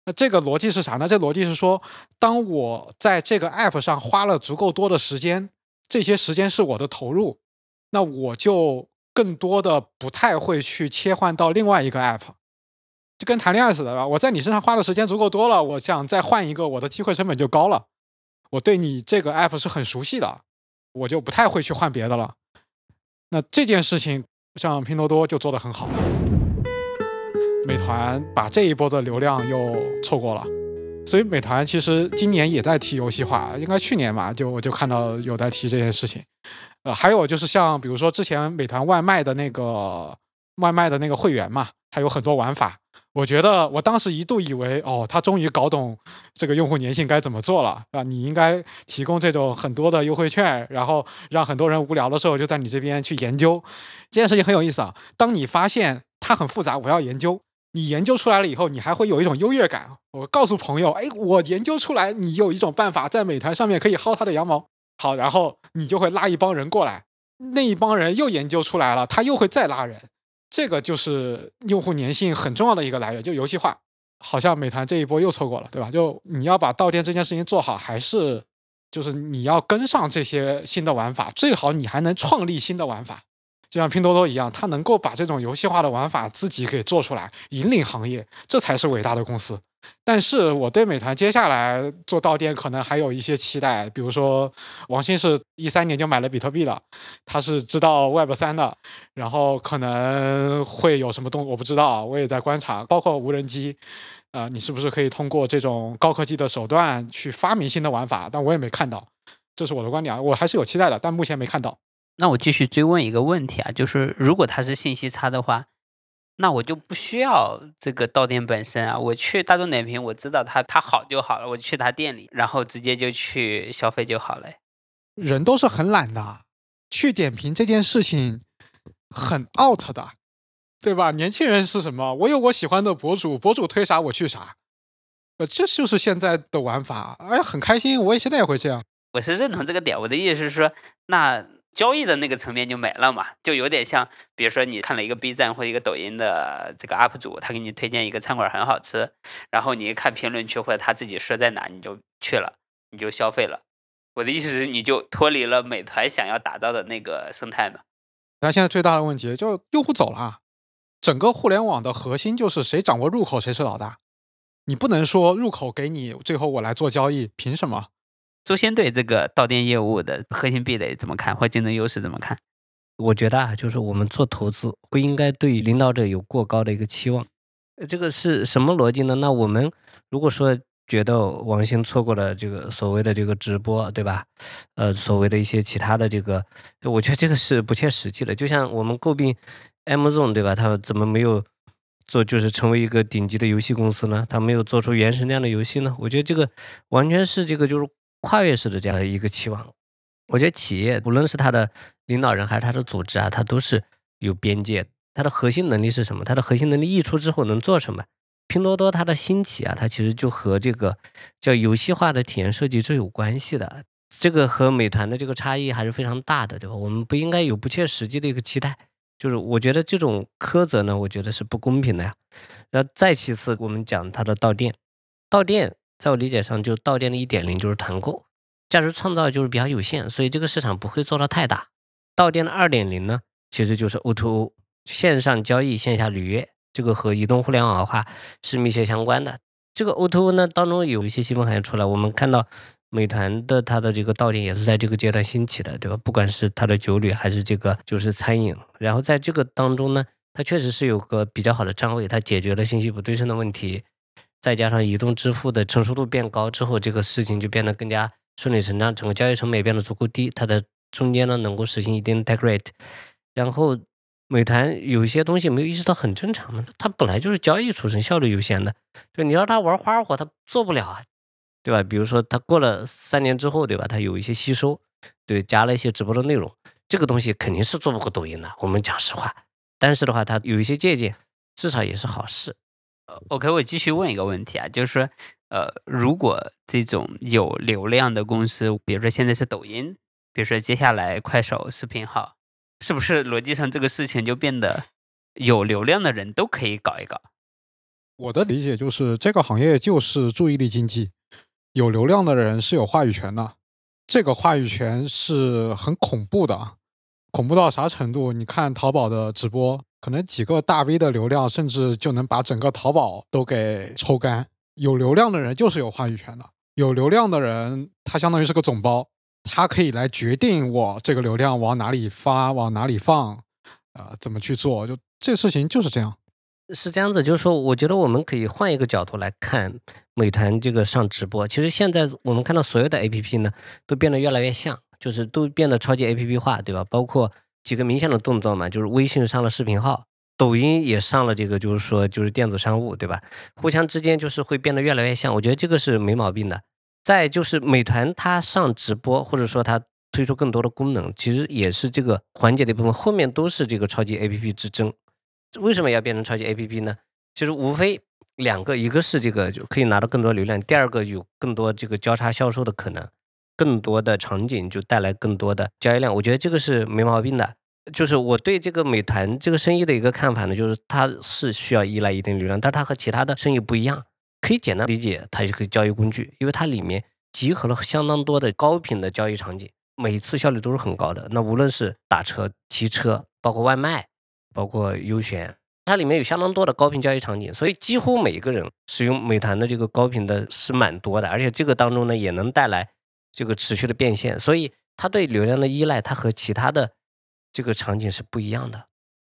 S4: 那这个逻辑是啥呢？这逻辑是说，当我在这个 app 上花了足够多的时间，这些时间是我的投入，那我就更多的不太会去切换到另外一个 app，就跟谈恋爱似的，吧？我在你身上花的时间足够多了，我想再换一个，我的机会成本就高了。我对你这个 app 是很熟悉的，我就不太会去换别的了。那这件事情，像拼多多就做得很好，美团把这一波的流量又错过了。所以美团其实今年也在提游戏化，应该去年嘛，就我就看到有在提这件事情。呃，还有就是像比如说之前美团外卖的那个外卖的那个会员嘛，它有很多玩法。我觉得我当时一度以为，哦，他终于搞懂这个用户粘性该怎么做了，啊，你应该提供这种很多的优惠券，然后让很多人无聊的时候就在你这边去研究。这件事情很有意思啊。当你发现它很复杂，我要研究，你研究出来了以后，你还会有一种优越感。我告诉朋友，哎，我研究出来，你有一种办法在美团上面可以薅他的羊毛。好，然后你就会拉一帮人过来，那一帮人又研究出来了，他又会再拉人。这个就是用户粘性很重要的一个来源，就游戏化。好像美团这一波又错过了，对吧？就你要把到店这件事情做好，还是就是你要跟上这些新的玩法，最好你还能创立新的玩法，就像拼多多一样，它能够把这种游戏化的玩法自己给做出来，引领行业，这才是伟大的公司。但是我对美团接下来做到店可能还有一些期待，比如说王兴是一三年就买了比特币的，他是知道 Web 三的，然后可能会有什么动，我不知道，我也在观察，包括无人机，啊，你是不是可以通过这种高科技的手段去发明新的玩法？但我也没看到，这是我的观点啊，我还是有期待的，但目前没看到。
S1: 那我继续追问一个问题啊，就是如果它是信息差的话。那我就不需要这个到店本身啊，我去大众点评，我知道它它好就好了，我去他店里，然后直接就去消费就好了。
S4: 人都是很懒的，去点评这件事情很 out 的，对吧？年轻人是什么？我有我喜欢的博主，博主推啥我去啥，呃，这就是现在的玩法。哎呀，很开心，我也现在也会这样。
S1: 我是认同这个点，我的意思是说，那。交易的那个层面就没了嘛，就有点像，比如说你看了一个 B 站或者一个抖音的这个 UP 主，他给你推荐一个餐馆很好吃，然后你一看评论区或者他自己说在哪，你就去了，你就消费了。我的意思是，你就脱离了美团想要打造的那个生态嘛。
S4: 那现在最大的问题就是用户走了，整个互联网的核心就是谁掌握入口谁是老大，你不能说入口给你，最后我来做交易，凭什么？
S1: 周先对这个到店业务的核心壁垒怎么看，或竞争优势怎么看？
S2: 我觉得啊，就是我们做投资不应该对领导者有过高的一个期望。这个是什么逻辑呢？那我们如果说觉得王兴错过了这个所谓的这个直播，对吧？呃，所谓的一些其他的这个，我觉得这个是不切实际的。就像我们诟病 Amazon，对吧？他怎么没有做，就是成为一个顶级的游戏公司呢？他没有做出原神那样的游戏呢？我觉得这个完全是这个就是。跨越式的这样一个期望，我觉得企业无论是它的领导人还是它的组织啊，它都是有边界。它的核心能力是什么？它的核心能力溢出之后能做什么？拼多多它的兴起啊，它其实就和这个叫游戏化的体验设计是有关系的。这个和美团的这个差异还是非常大的，对吧？我们不应该有不切实际的一个期待。就是我觉得这种苛责呢，我觉得是不公平的呀。然后再其次，我们讲它的到店，到店在我理解上就到店的一点零就是团购，价值创造就是比较有限，所以这个市场不会做到太大。到店的二点零呢，其实就是 O to O，线上交易，线下履约，这个和移动互联网化是密切相关的。这个 O to O 呢当中有一些新闻还出来，我们看到。美团的它的这个到店也是在这个阶段兴起的，对吧？不管是它的酒旅还是这个就是餐饮，然后在这个当中呢，它确实是有个比较好的站位，它解决了信息不对称的问题，再加上移动支付的成熟度变高之后，这个事情就变得更加顺理成章，整个交易成本也变得足够低，它的中间呢能够实行一定的 take rate，然后美团有些东西没有意识到很正常嘛，它本来就是交易出身，效率优先的，就你让它玩花活，它做不了啊。对吧？比如说，他过了三年之后，对吧？他有一些吸收，对，加了一些直播的内容，这个东西肯定是做不过抖音的。我们讲实话，但是的话，他有一些借鉴，至少也是好事。
S1: ，OK，我继续问一个问题啊，就是说，呃，如果这种有流量的公司，比如说现在是抖音，比如说接下来快手视频号，是不是逻辑上这个事情就变得有流量的人都可以搞一搞？
S4: 我的理解就是，这个行业就是注意力经济。有流量的人是有话语权的，这个话语权是很恐怖的啊，恐怖到啥程度？你看淘宝的直播，可能几个大 V 的流量，甚至就能把整个淘宝都给抽干。有流量的人就是有话语权的，有流量的人他相当于是个总包，他可以来决定我这个流量往哪里发，往哪里放，啊，怎么去做？就这事情就是这样。
S2: 是这样子，就是说，我觉得我们可以换一个角度来看美团这个上直播。其实现在我们看到所有的 APP 呢，都变得越来越像，就是都变得超级 APP 化，对吧？包括几个明显的动作嘛，就是微信上了视频号，抖音也上了这个，就是说就是电子商务，对吧？互相之间就是会变得越来越像，我觉得这个是没毛病的。再就是美团它上直播，或者说它推出更多的功能，其实也是这个环节的一部分，后面都是这个超级 APP 之争。为什么要变成超级 APP 呢？就是无非两个，一个是这个就可以拿到更多流量，第二个有更多这个交叉销售的可能，更多的场景就带来更多的交易量。我觉得这个是没毛病的。就是我对这个美团这个生意的一个看法呢，就是它是需要依赖一定流量，但它和其他的生意不一样。可以简单理解，它是个交易工具，因为它里面集合了相当多的高频的交易场景，每一次效率都是很高的。那无论是打车、骑车，包括外卖。包括优选，它里面有相当多的高频交易场景，所以几乎每一个人使用美团的这个高频的是蛮多的，而且这个当中呢也能带来这个持续的变现，所以它对流量的依赖，它和其他的这个场景是不一样的。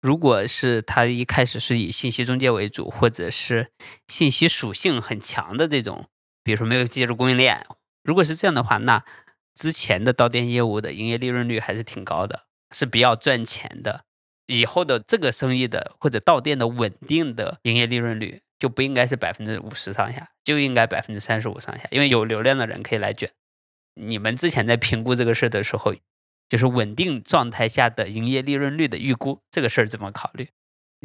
S1: 如果是它一开始是以信息中介为主，或者是信息属性很强的这种，比如说没有介入供应链，如果是这样的话，那之前的到店业务的营业利润率还是挺高的，是比较赚钱的。以后的这个生意的或者到店的稳定的营业利润率就不应该是百分之五十上下，就应该百分之三十五上下，因为有流量的人可以来卷。你们之前在评估这个事儿的时候，就是稳定状态下的营业利润率的预估，这个事儿怎么考虑？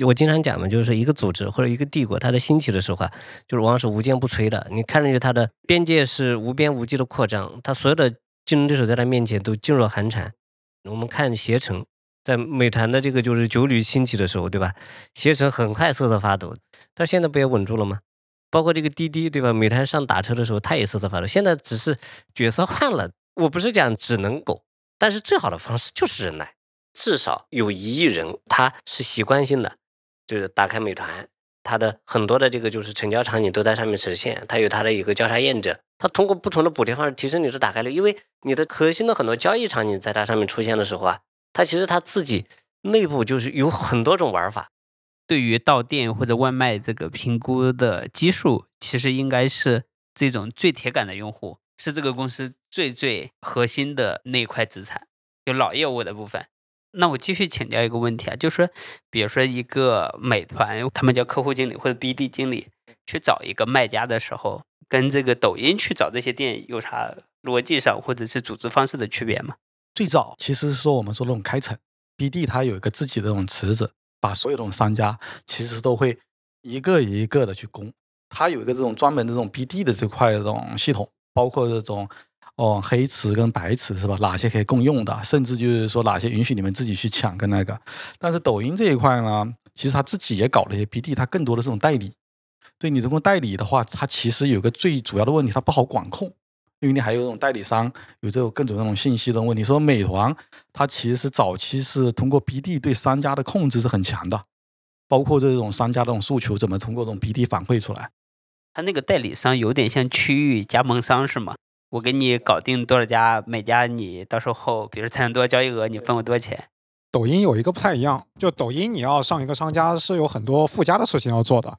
S2: 我经常讲嘛，就是一个组织或者一个帝国，它在兴起的时候啊，就是往往是无坚不摧的。你看上去它的边界是无边无际的扩张，它所有的竞争对手在它面前都噤若寒蝉。我们看携程。在美团的这个就是酒旅兴起的时候，对吧？携程很快瑟瑟发抖，但现在不也稳住了吗？包括这个滴滴，对吧？美团上打车的时候，它也瑟瑟发抖。现在只是角色换了。我不是讲只能狗，但是最好的方式就是忍耐。至少有一亿人他是习惯性的，就是打开美团，它的很多的这个就是成交场景都在上面实现，它有它的一个交叉验证，它通过不同的补贴方式提升你的打开率，因为你的核心的很多交易场景在它上面出现的时候啊。它其实它自己内部就是有很多种玩法，
S1: 对于到店或者外卖这个评估的基数，其实应该是这种最铁杆的用户，是这个公司最最核心的那一块资产，就老业务的部分。那我继续请教一个问题啊，就是比如说一个美团，他们叫客户经理或者 BD 经理去找一个卖家的时候，跟这个抖音去找这些店有啥逻辑上或者是组织方式的区别吗？
S3: 最早其实是说我们说那种开城，BD 它有一个自己的这种池子，把所有这种商家其实都会一个一个的去攻。它有一个这种专门的这种 BD 的这块这种系统，包括这种哦黑池跟白池是吧？哪些可以共用的，甚至就是说哪些允许你们自己去抢跟那个。但是抖音这一块呢，其实他自己也搞了一些 BD，它更多的这种代理。对你这种代理的话，它其实有个最主要的问题，它不好管控。因为你还有这种代理商，有这种各种那种信息的问题。说美团，它其实早期是通过 BD 对商家的控制是很强的，包括这种商家这种诉求怎么通过这种 BD 反馈出来。
S1: 它那个代理商有点像区域加盟商是吗？我给你搞定多少家，每家你到时候比如产生多少交易额，你分我多少钱？
S4: 抖音有一个不太一样，就抖音你要上一个商家是有很多附加的事情要做的，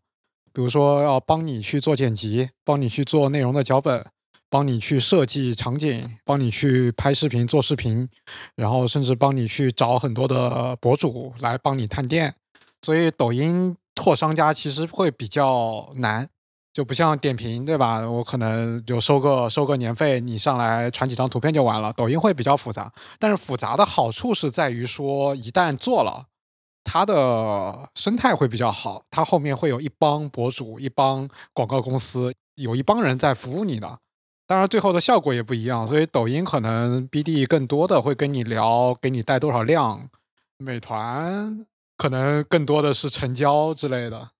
S4: 比如说要帮你去做剪辑，帮你去做内容的脚本。帮你去设计场景，帮你去拍视频、做视频，然后甚至帮你去找很多的博主来帮你探店。所以抖音拓商家其实会比较难，就不像点评，对吧？我可能就收个收个年费，你上来传几张图片就完了。抖音会比较复杂，但是复杂的好处是在于说，一旦做了，它的生态会比较好，它后面会有一帮博主、一帮广告公司，有一帮人在服务你的。当然，最后的效果也不一样，所以抖音可能 BD 更多的会跟你聊，给你带多少量；美团可能更多的是成交之类的，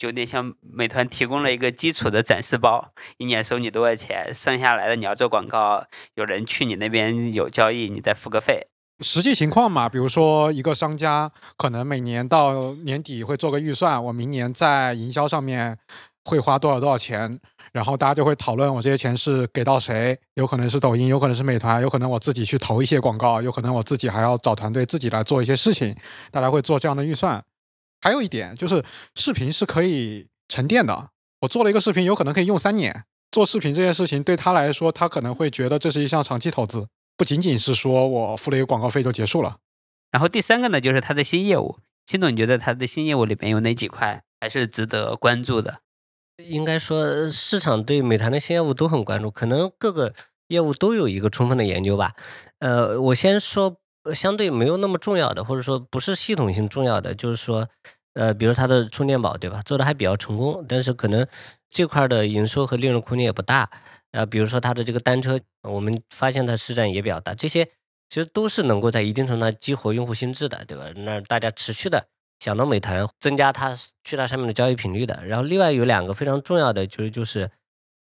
S1: 有点像美团提供了一个基础的展示包，一年收你多少钱，剩下来的你要做广告，有人去你那边有交易，你再付个费。
S4: 实际情况嘛，比如说一个商家可能每年到年底会做个预算，我明年在营销上面会花多少多少钱。然后大家就会讨论我这些钱是给到谁，有可能是抖音，有可能是美团，有可能我自己去投一些广告，有可能我自己还要找团队自己来做一些事情，大家会做这样的预算。还有一点就是，视频是可以沉淀的。我做了一个视频，有可能可以用三年。做视频这件事情对他来说，他可能会觉得这是一项长期投资，不仅仅是说我付了一个广告费就结束了。
S1: 然后第三个呢，就是他的新业务。金总，你觉得他的新业务里面有哪几块还是值得关注的？
S2: 应该说，市场对美团的新业务都很关注，可能各个业务都有一个充分的研究吧。呃，我先说相对没有那么重要的，或者说不是系统性重要的，就是说，呃，比如它的充电宝，对吧？做的还比较成功，但是可能这块的营收和利润空间也不大。呃，比如说它的这个单车，我们发现它市占也比较大，这些其实都是能够在一定程度上激活用户心智的，对吧？那大家持续的。想到美团增加它去它上面的交易频率的，然后另外有两个非常重要的就是就是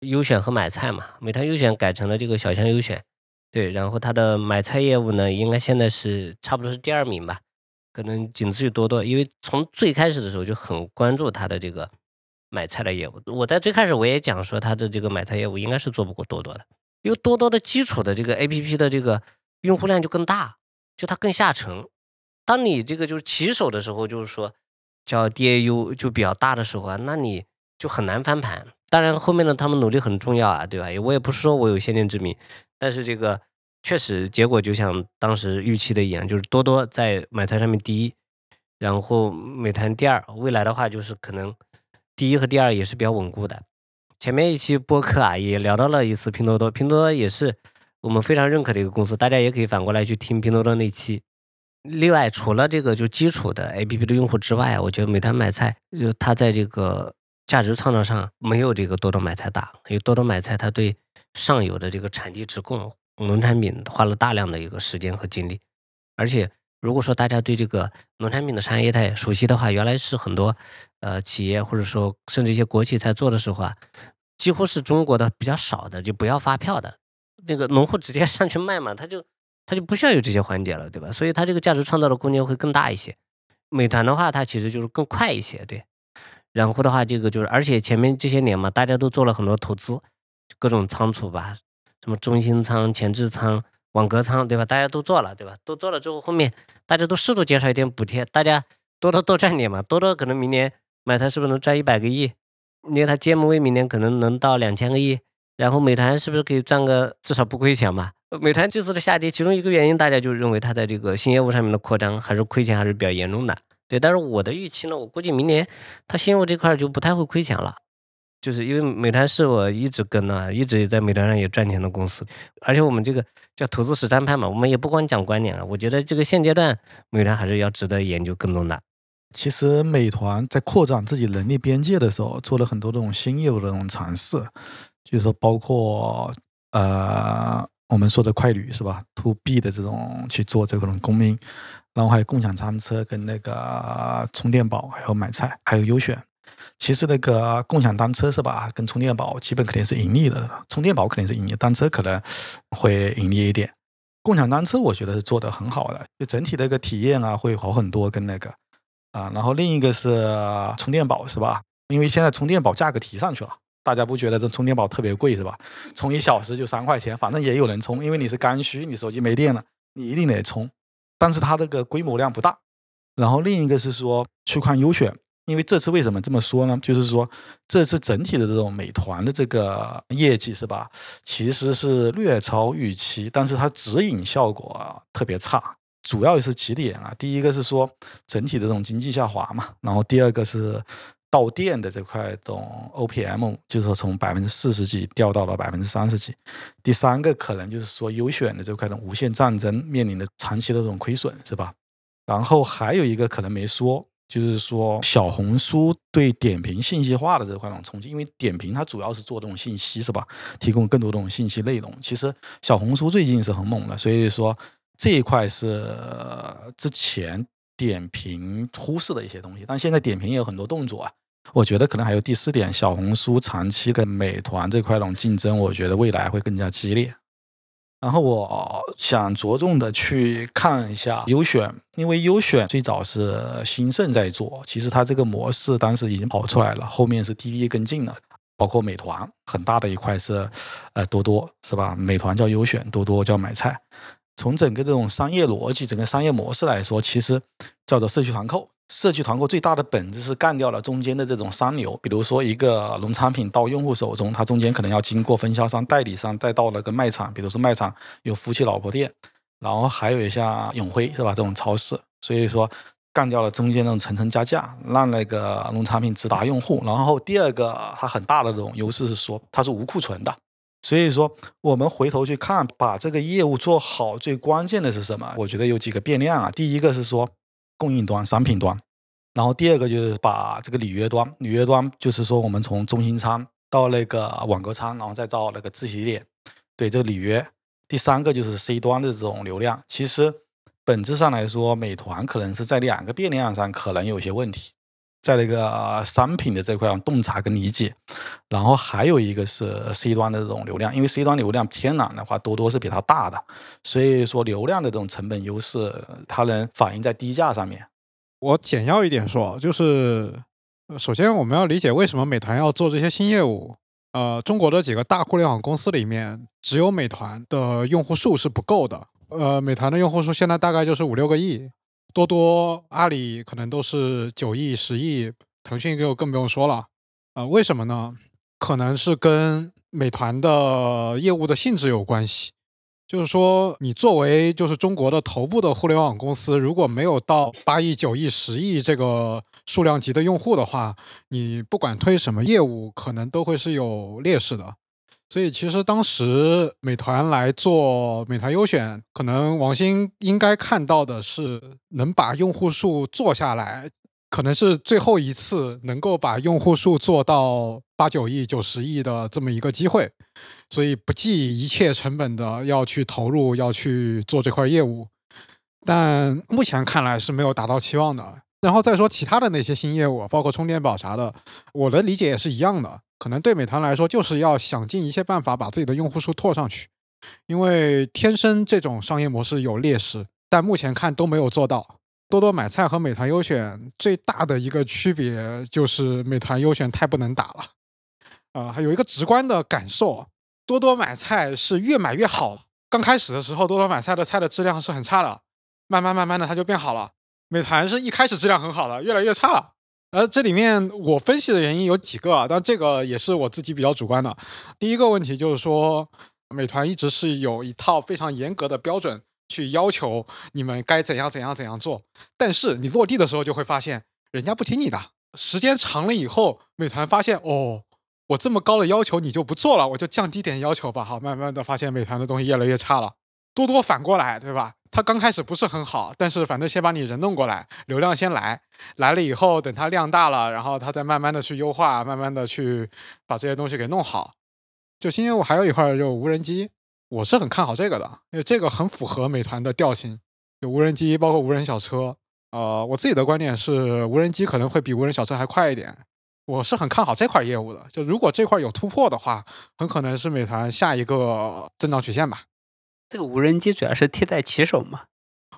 S2: 优选和买菜嘛，美团优选改成了这个小象优选，对，然后它的买菜业务呢，应该现在是差不多是第二名吧，可能仅次于多多，因为从最开始的时候就很关注它的这个买菜的业务，我在最开始我也讲说它的这个买菜业务应该是做不过多多的，因为多多的基础的这个 A P P 的这个用户量就更大，就它更下沉。当你这个就是起手的时候，就是说叫 DAU 就比较大的时候啊，那你就很难翻盘。当然后面的，他们努力很重要啊，对吧？我也不是说我有先见之明，但是这个确实结果就像当时预期的一样，就是多多在美团上面第一，然后美团第二。未来的话就是可能第一和第二也是比较稳固的。前面一期播客啊也聊到了一次拼多多，拼多多也是我们非常认可的一个公司，大家也可以反过来去听拼多多那期。另外，除了这个就基础的 APP 的用户之外，我觉得美团买菜就它在这个价值创造上没有这个多多买菜大。因为多多买菜，它对上游的这个产地直供农产品花了大量的一个时间和精力。而且，如果说大家对这个农产品的产业态熟悉的话，原来是很多呃企业或者说甚至一些国企在做的时候啊，几乎是中国的比较少的，就不要发票的那个农户直接上去卖嘛，他就。它就不需要有这些环节了，对吧？所以它这个价值创造的空间会更大一些。美团的话，它其实就是更快一些，对。然后的话，这个就是，而且前面这些年嘛，大家都做了很多投资，各种仓储吧，什么中心仓、前置仓、网格仓，对吧？大家都做了，对吧？都做了之后，后面大家都适度减少一点补贴，大家多多多赚点嘛，多多可能明年买它是不是能赚一百个亿？因为它 GMV 明年可能能到两千个亿，然后美团是不是可以赚个至少不亏钱嘛？美团这次的下跌，其中一个原因，大家就认为它在这个新业务上面的扩张还是亏钱，还是比较严重的。对，但是我的预期呢，我估计明年它新业务这块就不太会亏钱了。就是因为美团是我一直跟的，一直在美团上也赚钱的公司，而且我们这个叫投资实战派嘛，我们也不光讲观点啊。我觉得这个现阶段美团还是要值得研究跟踪的。
S3: 其实美团在扩展自己能力边界的时候，做了很多这种新业务的这种尝试，就是说包括呃我们说的快旅是吧？To B 的这种去做这种供应，然后还有共享单车跟那个充电宝，还有买菜，还有优选。其实那个共享单车是吧，跟充电宝基本肯定是盈利的，充电宝肯定是盈利，单车可能会盈利一点。共享单车我觉得是做的很好的，就整体的一个体验啊会好很多，跟那个啊，然后另一个是充电宝是吧？因为现在充电宝价格提上去了，大家不觉得这充电宝特别贵是吧？充一小时就三块钱，反正也有人充，因为你是刚需，你手机没电了，你一定得充，但是它这个规模量不大。然后另一个是说去看优选。因为这次为什么这么说呢？就是说，这次整体的这种美团的这个业绩是吧，其实是略超预期，但是它指引效果特别差，主要也是几点啊。第一个是说整体的这种经济下滑嘛，然后第二个是到店的这块种 OPM，就是说从百分之四十几掉到了百分之三十几。第三个可能就是说优选的这块的无限战争面临的长期的这种亏损是吧？然后还有一个可能没说。就是说，小红书对点评信息化的这块种冲击，因为点评它主要是做这种信息，是吧？提供更多这种信息内容。其实小红书最近是很猛的，所以说这一块是之前点评忽视的一些东西，但现在点评也有很多动作啊。我觉得可能还有第四点，小红书长期跟美团这块种竞争，我觉得未来会更加激烈。然后我想着重的去看一下优选，因为优选最早是兴盛在做，其实它这个模式当时已经跑出来了，后面是滴滴跟进了，包括美团很大的一块是，呃多多是吧？美团叫优选，多多叫买菜。从整个这种商业逻辑、整个商业模式来说，其实叫做社区团购。社区团购最大的本质是干掉了中间的这种商流，比如说一个农产品到用户手中，它中间可能要经过分销商、代理商，再到那个卖场，比如说卖场有夫妻老婆店，然后还有一下永辉是吧？这种超市，所以说干掉了中间那种层层加价，让那个农产品直达用户。然后第二个，它很大的这种优势是说它是无库存的，所以说我们回头去看，把这个业务做好，最关键的是什么？我觉得有几个变量啊。第一个是说。供应端、商品端，然后第二个就是把这个履约端，履约端就是说我们从中心仓到那个网格仓，然后再到那个自提点，对这个履约。第三个就是 C 端的这种流量。其实本质上来说，美团可能是在两个变量上可能有些问题。在那个商品的这块上洞察跟理解，然后还有一个是 C 端的这种流量，因为 C 端流量天然的话多多是比它大的，所以说流量的这种成本优势，它能反映在低价上面。
S4: 我简要一点说，就是首先我们要理解为什么美团要做这些新业务。呃，中国的几个大互联网公司里面，只有美团的用户数是不够的。呃，美团的用户数现在大概就是五六个亿。多多、阿里可能都是九亿、十亿，腾讯就更不用说了。呃，为什么呢？可能是跟美团的业务的性质有关系。就是说，你作为就是中国的头部的互联网公司，如果没有到八亿、九亿、十亿这个数量级的用户的话，你不管推什么业务，可能都会是有劣势的。所以其实当时美团来做美团优选，可能王兴应该看到的是能把用户数做下来，可能是最后一次能够把用户数做到八九亿、九十亿的这么一个机会，所以不计一切成本的要去投入，要去做这块业务。但目前看来是没有达到期望的。然后再说其他的那些新业务，包括充电宝啥的，我的理解也是一样的。可能对美团来说，就是要想尽一切办法把自己的用户数拓上去，因为天生这种商业模式有劣势，但目前看都没有做到。多多买菜和美团优选最大的一个区别就是美团优选太不能打了，啊，还有一个直观的感受，多多买菜是越买越好。刚开始的时候，多多买菜的菜的质量是很差的，慢慢慢慢的它就变好了。美团是一开始质量很好的，越来越差了。呃，这里面我分析的原因有几个啊，但这个也是我自己比较主观的。第一个问题就是说，美团一直是有一套非常严格的标准去要求你们该怎样怎样怎样做，但是你落地的时候就会发现人家不听你的。时间长了以后，美团发现哦，我这么高的要求你就不做了，我就降低点要求吧。好，慢慢的发现美团的东西越来越差了。多多反过来，对吧？他刚开始不是很好，但是反正先把你人弄过来，流量先来，来了以后，等它量大了，然后他再慢慢的去优化，慢慢的去把这些东西给弄好。就新业务还有一块就无人机，我是很看好这个的，因为这个很符合美团的调性。就无人机包括无人小车，呃，我自己的观点是，无人机可能会比无人小车还快一点。我是很看好这块业务的。就如果这块有突破的话，很可能是美团下一个增长曲线吧。
S1: 这个无人机主要是替代骑手嘛？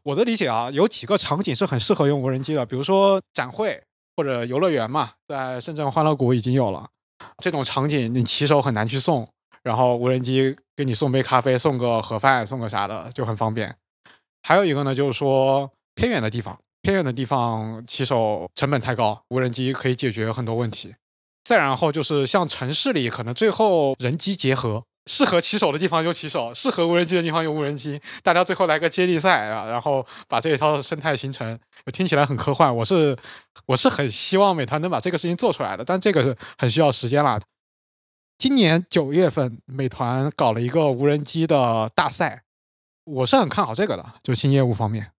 S4: 我的理解啊，有几个场景是很适合用无人机的，比如说展会或者游乐园嘛，在深圳欢乐谷已经有了这种场景，你骑手很难去送，然后无人机给你送杯咖啡、送个盒饭、送个啥的就很方便。还有一个呢，就是说偏远的地方，偏远的地方骑手成本太高，无人机可以解决很多问题。再然后就是像城市里，可能最后人机结合。适合骑手的地方有骑手，适合无人机的地方有无人机，大家最后来个接力赛啊，然后把这一套生态形成，听起来很科幻。我是我是很希望美团能把这个事情做出来的，但这个是很需要时间了。今年九月份，美团搞了一个无人机的大赛，我是很看好这个的，就新业务方面。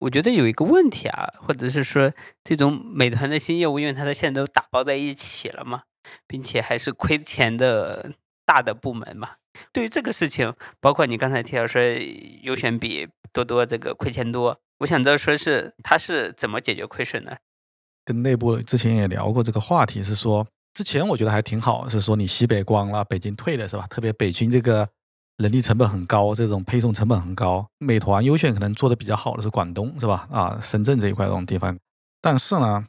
S1: 我觉得有一个问题啊，或者是说这种美团的新业务，因为它的现在都打包在一起了嘛，并且还是亏钱的。大的部门嘛，对于这个事情，包括你刚才提到说优选比多多这个亏钱多，我想知道说是他是怎么解决亏损的？
S3: 跟内部之前也聊过这个话题，是说之前我觉得还挺好，是说你西北光了，北京退了是吧？特别北京这个人力成本很高，这种配送成本很高。美团优选可能做的比较好的是广东是吧？啊，深圳这一块这种地方，但是呢，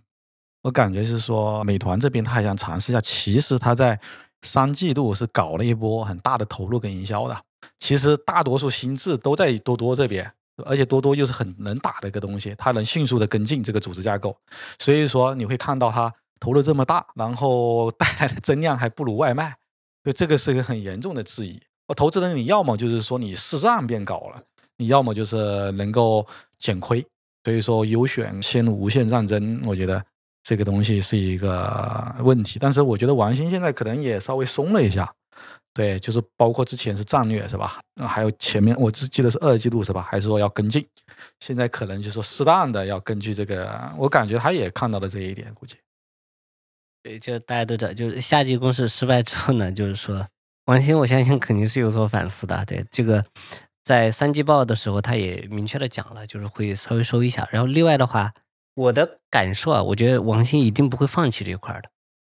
S3: 我感觉是说美团这边他还想尝试一下，其实他在。三季度是搞了一波很大的投入跟营销的，其实大多数心智都在多多这边，而且多多又是很能打的一个东西，它能迅速的跟进这个组织架构，所以说你会看到它投入这么大，然后带来的增量还不如外卖，就这个是一个很严重的质疑。我投资人你要么就是说你市占变高了，你要么就是能够减亏，所以说优选陷入无限战争，我觉得。这个东西是一个问题，但是我觉得王兴现在可能也稍微松了一下，对，就是包括之前是战略是吧？还有前面我只记得是二季度是吧？还是说要跟进？现在可能就是说适当的要根据这个，我感觉他也看到了这一点，估计。
S2: 对，就大家都知道，就是夏季攻势失败之后呢，就是说王兴，我相信肯定是有所反思的。对，这个在三季报的时候他也明确的讲了，就是会稍微收一下。然后另外的话。我的感受啊，我觉得王兴一定不会放弃这一块的。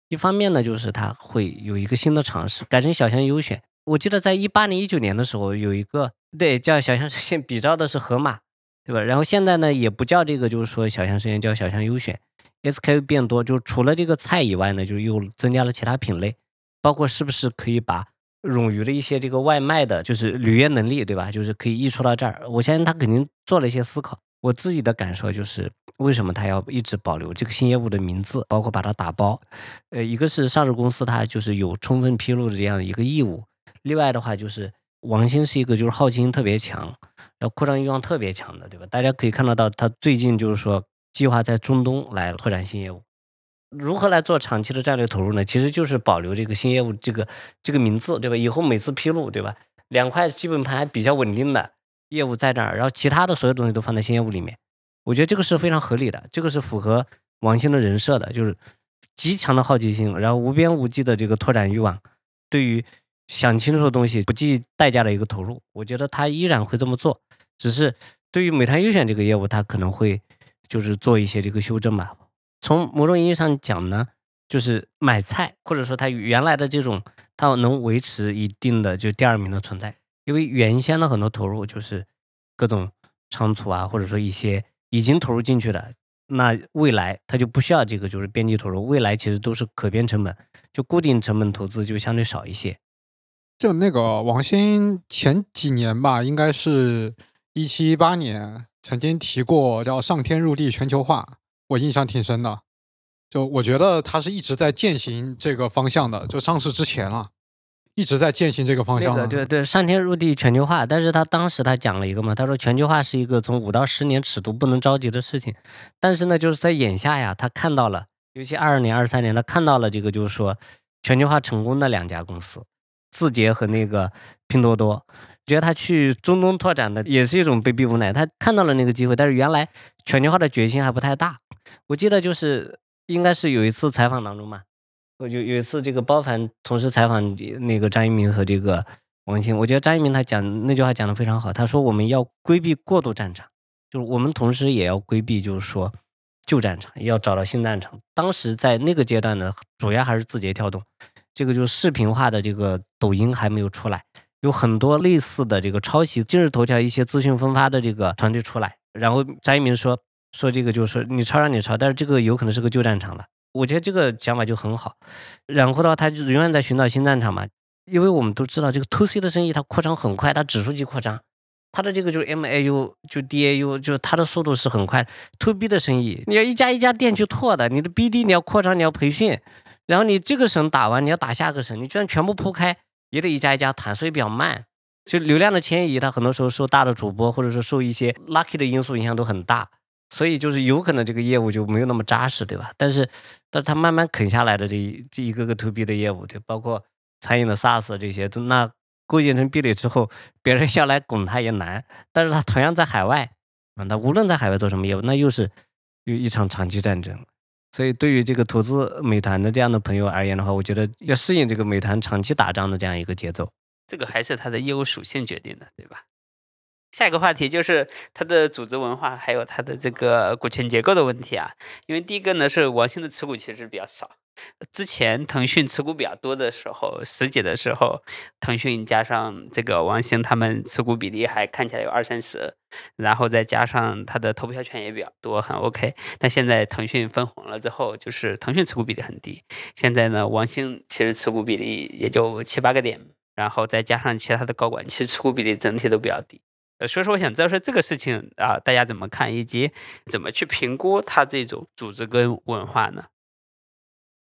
S2: 一方面呢，就是他会有一个新的尝试，改成小象优选。我记得在一八年、一九年的时候，有一个对叫小象实现，比照的是盒马，对吧？然后现在呢，也不叫这个，就是说小象实现，叫小象优选。SKU 变多，就除了这个菜以外呢，就又增加了其他品类，包括是不是可以把冗余的一些这个外卖的，就是履约能力，对吧？就是可以溢出到这儿。我相信他肯定做了一些思考。我自己的感受就是，为什么他要一直保留这个新业务的名字，包括把它打包？呃，一个是上市公司，它就是有充分披露的这样一个义务；另外的话，就是王兴是一个就是好奇心特别强，然后扩张欲望特别强的，对吧？大家可以看得到，他最近就是说计划在中东来拓展新业务。如何来做长期的战略投入呢？其实就是保留这个新业务这个这个名字，对吧？以后每次披露，对吧？两块基本盘还比较稳定的。业务在这儿，然后其他的所有东西都放在新业务里面，我觉得这个是非常合理的，这个是符合王兴的人设的，就是极强的好奇心，然后无边无际的这个拓展欲望，对于想清楚的东西不计代价的一个投入，我觉得他依然会这么做，只是对于美团优选这个业务，他可能会就是做一些这个修正吧。从某种意义上讲呢，就是买菜或者说他原来的这种，他能维持一定的就第二名的存在。因为原先的很多投入就是各种仓储啊，或者说一些已经投入进去的，那未来它就不需要这个就是边际投入，未来其实都是可编成本，就固定成本投资就相对少一些。
S4: 就那个王兴前几年吧，应该是一七一八年曾经提过叫上天入地全球化，我印象挺深的。就我觉得他是一直在践行这个方向的，就上市之前了。一直在践行这个方向。
S2: 那个对对，上天入地全球化，但是他当时他讲了一个嘛，他说全球化是一个从五到十年尺度不能着急的事情，但是呢，就是在眼下呀，他看到了，尤其二二年、二三年，他看到了这个，就是说全球化成功的两家公司，字节和那个拼多多。觉得他去中东拓展的也是一种被逼无奈，他看到了那个机会，但是原来全球化的决心还不太大。我记得就是应该是有一次采访当中嘛，我就有一次这个包凡同时采访那个张一鸣和这个王兴，我觉得张一鸣他讲那句话讲的非常好，他说我们要规避过度战场，就是我们同时也要规避就是说旧战场，要找到新战场。当时在那个阶段呢，主要还是字节跳动，这个就是视频化的这个抖音还没有出来。有很多类似的这个抄袭今日头条一些资讯分发的这个团队出来，然后张一鸣说说这个就是你抄让你抄，但是这个有可能是个旧战场了。我觉得这个想法就很好。然后的话，他就永远在寻找新战场嘛，因为我们都知道这个 to C 的生意它扩张很快，它指数级扩张，它的这个就是 MAU 就 DAU 就是它的速度是很快。to B 的生意你要一家一家店去拓的，你的 BD 你要扩张你要培训，然后你这个省打完你要打下个省，你居然全部铺开。也得一家一家谈，所以比较慢。就流量的迁移，它很多时候受大的主播，或者说受一些 lucky 的因素影响都很大，所以就是有可能这个业务就没有那么扎实，对吧？但是，但是他慢慢啃下来的这一这一个个 to B 的业务，对，包括餐饮的 SaaS 这些，都那构建成壁垒之后，别人要来拱他也难。但是他同样在海外，啊，他无论在海外做什么业务，那又是有一场长期战争。所以，对于这个投资美团的这样的朋友而言的话，我觉得要适应这个美团长期打仗的这样一个节奏，
S1: 这个还是它的业务属性决定的，对吧？下一个话题就是它的组织文化，还有它的这个股权结构的问题啊。因为第一个呢是王兴的持股其实比较少。之前腾讯持股比较多的时候，十几的时候，腾讯加上这个王兴，他们持股比例还看起来有二三十，然后再加上他的投票权也比较多，很 OK。但现在腾讯分红了之后，就是腾讯持股比例很低。现在呢，王兴其实持股比例也就七八个点，然后再加上其他的高管，其实持股比例整体都比较低。呃，所以说我想知道说这个事情啊，大家怎么看，以及怎么去评估他这种组织跟文化呢？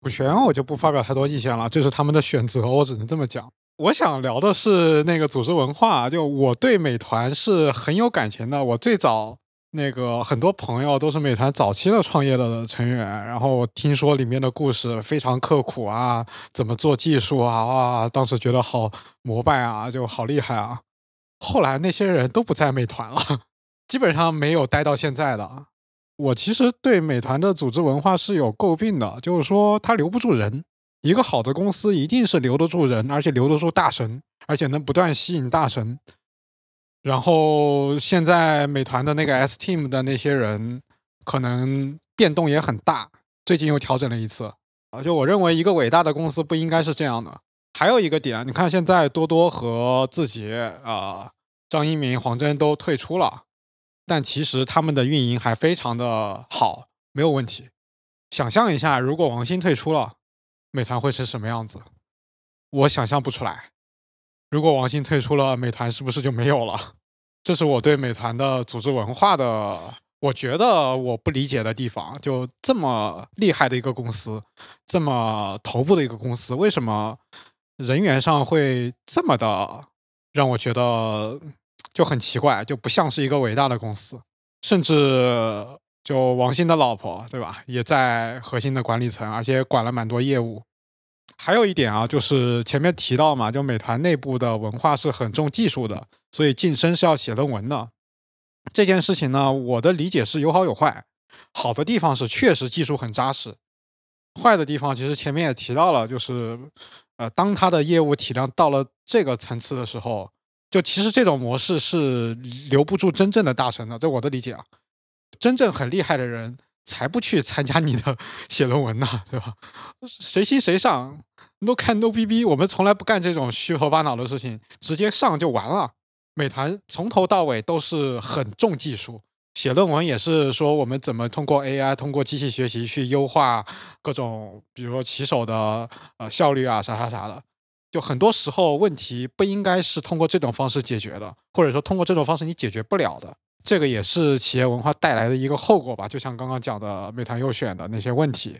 S4: 股权我就不发表太多意见了，这是他们的选择，我只能这么讲。我想聊的是那个组织文化，就我对美团是很有感情的。我最早那个很多朋友都是美团早期的创业的成员，然后听说里面的故事非常刻苦啊，怎么做技术啊，哇，当时觉得好膜拜啊，就好厉害啊。后来那些人都不在美团了，基本上没有待到现在的。我其实对美团的组织文化是有诟病的，就是说它留不住人。一个好的公司一定是留得住人，而且留得住大神，而且能不断吸引大神。然后现在美团的那个 S Team 的那些人，可能变动也很大，最近又调整了一次。啊，就我认为一个伟大的公司不应该是这样的。还有一个点，你看现在多多和字节啊，张一鸣、黄峥都退出了。但其实他们的运营还非常的好，没有问题。想象一下，如果王兴退出了，美团会是什么样子？我想象不出来。如果王兴退出了，美团是不是就没有了？这是我对美团的组织文化的，我觉得我不理解的地方。就这么厉害的一个公司，这么头部的一个公司，为什么人员上会这么的让我觉得？就很奇怪，就不像是一个伟大的公司，甚至就王兴的老婆，对吧？也在核心的管理层，而且管了蛮多业务。还有一点啊，就是前面提到嘛，就美团内部的文化是很重技术的，所以晋升是要写论文的。这件事情呢，我的理解是有好有坏。好的地方是确实技术很扎实，坏的地方其实前面也提到了，就是呃，当他的业务体量到了这个层次的时候。就其实这种模式是留不住真正的大神的，这我的理解啊。真正很厉害的人才不去参加你的 写论文呢，对吧？谁信谁上，no 看 no 逼逼，我们从来不干这种虚头巴脑的事情，直接上就完了。美团从头到尾都是很重技术，写论文也是说我们怎么通过 AI、通过机器学习去优化各种，比如说骑手的呃效率啊，啥啥啥的。就很多时候问题不应该是通过这种方式解决的，或者说通过这种方式你解决不了的，这个也是企业文化带来的一个后果吧。就像刚刚讲的美团优选的那些问题，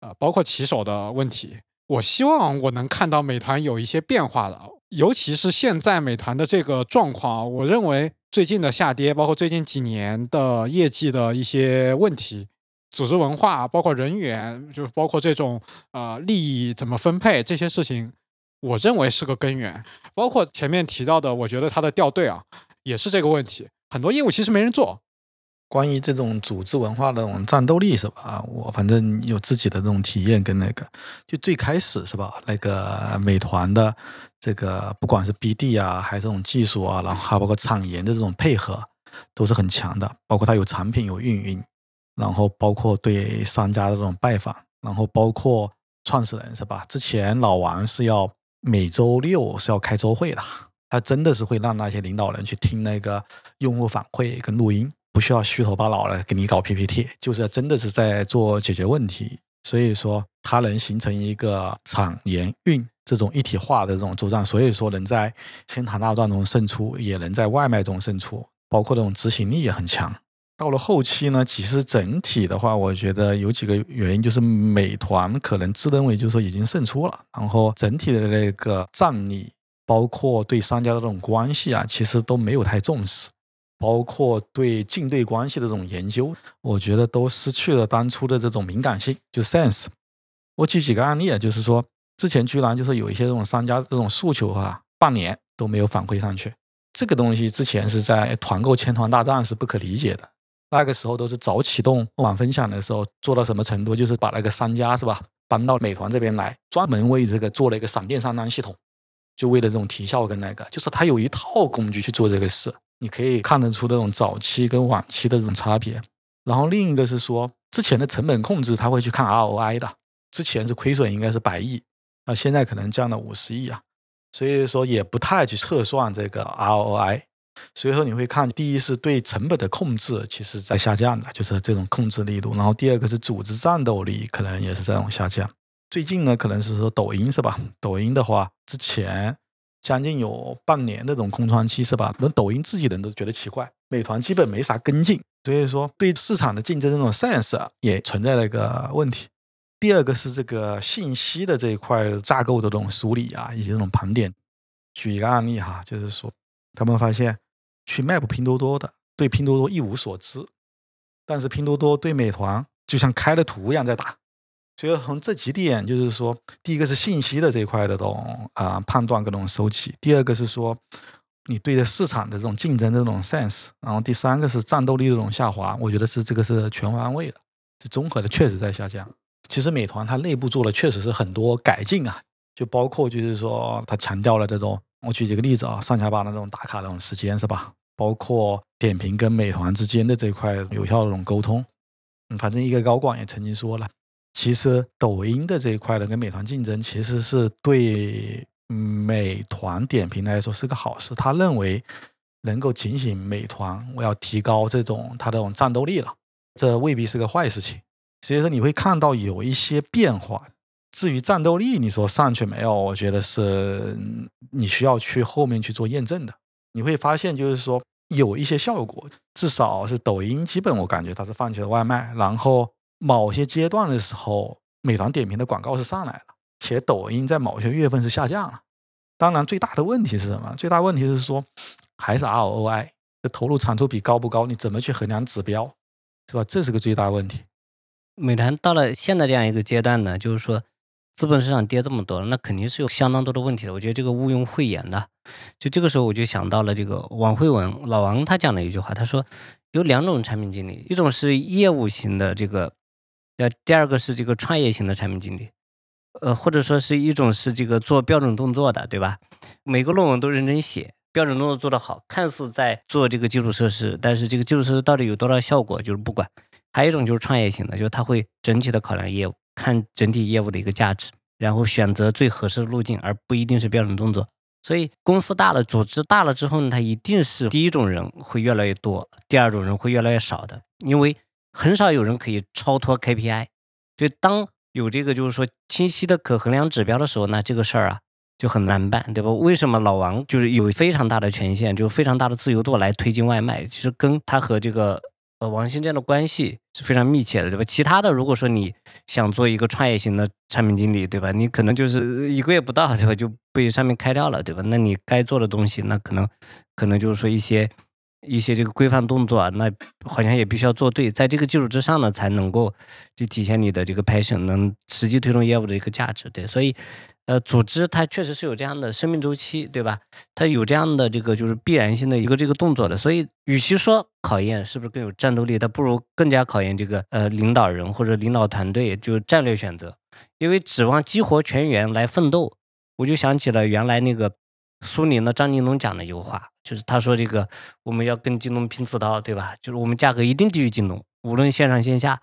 S4: 呃，包括骑手的问题，我希望我能看到美团有一些变化的，尤其是现在美团的这个状况，我认为最近的下跌，包括最近几年的业绩的一些问题，组织文化，包括人员，就包括这种啊利益怎么分配这些事情，我认为是个根源。包括前面提到的，我觉得它的掉队啊，也是这个问题。很多业务其实没人做。
S3: 关于这种组织文化的这种战斗力是吧？我反正有自己的这种体验跟那个，就最开始是吧？那个美团的这个不管是 BD 啊，还是这种技术啊，然后还包括产研的这种配合，都是很强的。包括它有产品有运营，然后包括对商家的这种拜访，然后包括创始人是吧？之前老王是要每周六是要开周会的，他真的是会让那些领导人去听那个用户反馈跟录音。不需要虚头巴脑的给你搞 PPT，就是真的是在做解决问题。所以说，它能形成一个产研运这种一体化的这种作战，所以说能在千团大战中胜出，也能在外卖中胜出，包括这种执行力也很强。到了后期呢，其实整体的话，我觉得有几个原因，就是美团可能自认为就是说已经胜出了，然后整体的那个战力，包括对商家的这种关系啊，其实都没有太重视。包括对竞对关系的这种研究，我觉得都失去了当初的这种敏感性，就 sense。我举几个案例啊，就是说之前居然就是有一些这种商家这种诉求啊，半年都没有反馈上去。这个东西之前是在团购千团大战是不可理解的。那个时候都是早启动晚分享的时候，做到什么程度？就是把那个商家是吧搬到美团这边来，专门为这个做了一个闪电上单系统，就为了这种提效跟那个，就是他有一套工具去做这个事。你可以看得出那种早期跟晚期的这种差别，然后另一个是说之前的成本控制，他会去看 ROI 的，之前是亏损应该是百亿，啊现在可能降到五十亿啊，所以说也不太去测算这个 ROI，所以说你会看，第一是对成本的控制其实在下降的，就是这种控制力度，然后第二个是组织战斗力可能也是这种下降。最近呢，可能是说抖音是吧？抖音的话之前。将近有半年那种空窗期是吧？连抖音自己人都觉得奇怪，美团基本没啥跟进，所以说对市场的竞争这种 sense 也存在了一个问题。第二个是这个信息的这一块架构的这种梳理啊，以及这种盘点。举一个案例哈，就是说他们发现去 map 拼多多的对拼多多一无所知，但是拼多多对美团就像开了图一样在打。所以从这几点，就是说，第一个是信息的这一块的这种啊判断跟这种收集；第二个是说，你对着市场的这种竞争的这种 sense；然后第三个是战斗力的这种下滑。我觉得是这个是全方位的，是综合的，确实在下降。其实美团它内部做了确实是很多改进啊，就包括就是说，它强调了这种，我举几个例子啊，上下班的这种打卡这种时间是吧？包括点评跟美团之间的这块有效的这种沟通。嗯，反正一个高管也曾经说了。其实抖音的这一块的跟美团竞争，其实是对美团点评来说是个好事。他认为能够警醒美团，我要提高这种它的这种战斗力了，这未必是个坏事情。所以说你会看到有一些变化。至于战斗力，你说上去没有？我觉得是你需要去后面去做验证的。你会发现就是说有一些效果，至少是抖音基本我感觉它是放弃了外卖，然后。某些阶段的时候，美团点评的广告是上来了，且抖音在某些月份是下降了。当然，最大的问题是什么？最大问题是说，还是 ROI 的投入产出比高不高？你怎么去衡量指标，是吧？这是个最大问题。
S2: 美团到了现在这样一个阶段呢，就是说，资本市场跌这么多，那肯定是有相当多的问题的。我觉得这个毋庸讳言的。就这个时候，我就想到了这个王慧文老王他讲了一句话，他说有两种产品经理，一种是业务型的这个。呃，第二个是这个创业型的产品经理，呃，或者说是一种是这个做标准动作的，对吧？每个论文都认真写，标准动作做得好，看似在做这个基础设施，但是这个基础设施到底有多少效果，就是不管。还有一种就是创业型的，就是他会整体的考量业务，看整体业务的一个价值，然后选择最合适的路径，而不一定是标准动作。所以公司大了，组织大了之后呢，它一定是第一种人会越来越多，第二种人会越来越少的，因为。很少有人可以超脱 KPI，就当有这个就是说清晰的可衡量指标的时候，那这个事儿啊就很难办，对吧？为什么老王就是有非常大的权限，就非常大的自由度来推进外卖？其实跟他和这个呃王兴这样的关系是非常密切的，对吧？其他的如果说你想做一个创业型的产品经理，对吧？你可能就是一个月不到，对吧？就被上面开掉了，对吧？那你该做的东西，那可能可能就是说一些。一些这个规范动作啊，那好像也必须要做对，在这个基础之上呢，才能够就体现你的这个 passion，能实际推动业务的一个价值。对，所以，呃，组织它确实是有这样的生命周期，对吧？它有这样的这个就是必然性的一个这个动作的。所以，与其说考验是不是更有战斗力，它不如更加考验这个呃领导人或者领导团队就战略选择。因为指望激活全员来奋斗，我就想起了原来那个苏宁的张近东讲的一句话。就是他说这个我们要跟京东拼刺刀，对吧？就是我们价格一定低于京东，无论线上线下。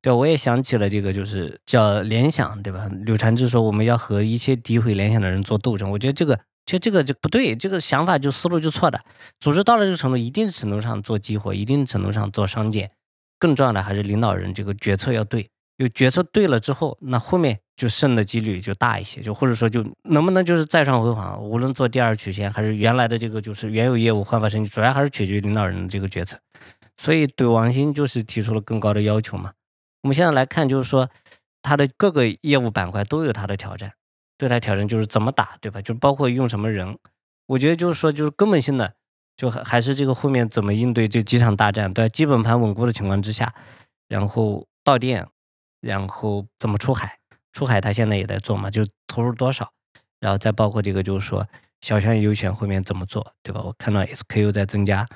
S2: 对，我也想起了这个，就是叫联想，对吧？柳传志说我们要和一切诋毁联想的人做斗争。我觉得这个，其实这个就不对，这个想法就思路就错的。组织到了这个程度，一定程度上做激活，一定程度上做商检，更重要的还是领导人这个决策要对。有决策对了之后，那后面就胜的几率就大一些，就或者说就能不能就是再创辉煌，无论做第二曲线还是原来的这个就是原有业务焕发生机，主要还是取决于领导人的这个决策。所以对王兴就是提出了更高的要求嘛。我们现在来看，就是说他的各个业务板块都有他的挑战，对他挑战就是怎么打，对吧？就包括用什么人。我觉得就是说就是根本性的，就还还是这个后面怎么应对这几场大战，对基本盘稳固的情况之下，然后到店。然后怎么出海？出海他现在也在做嘛，就投入多少？然后再包括这个，就是说小项优选后面怎么做，对吧？我看到 SKU 在增加，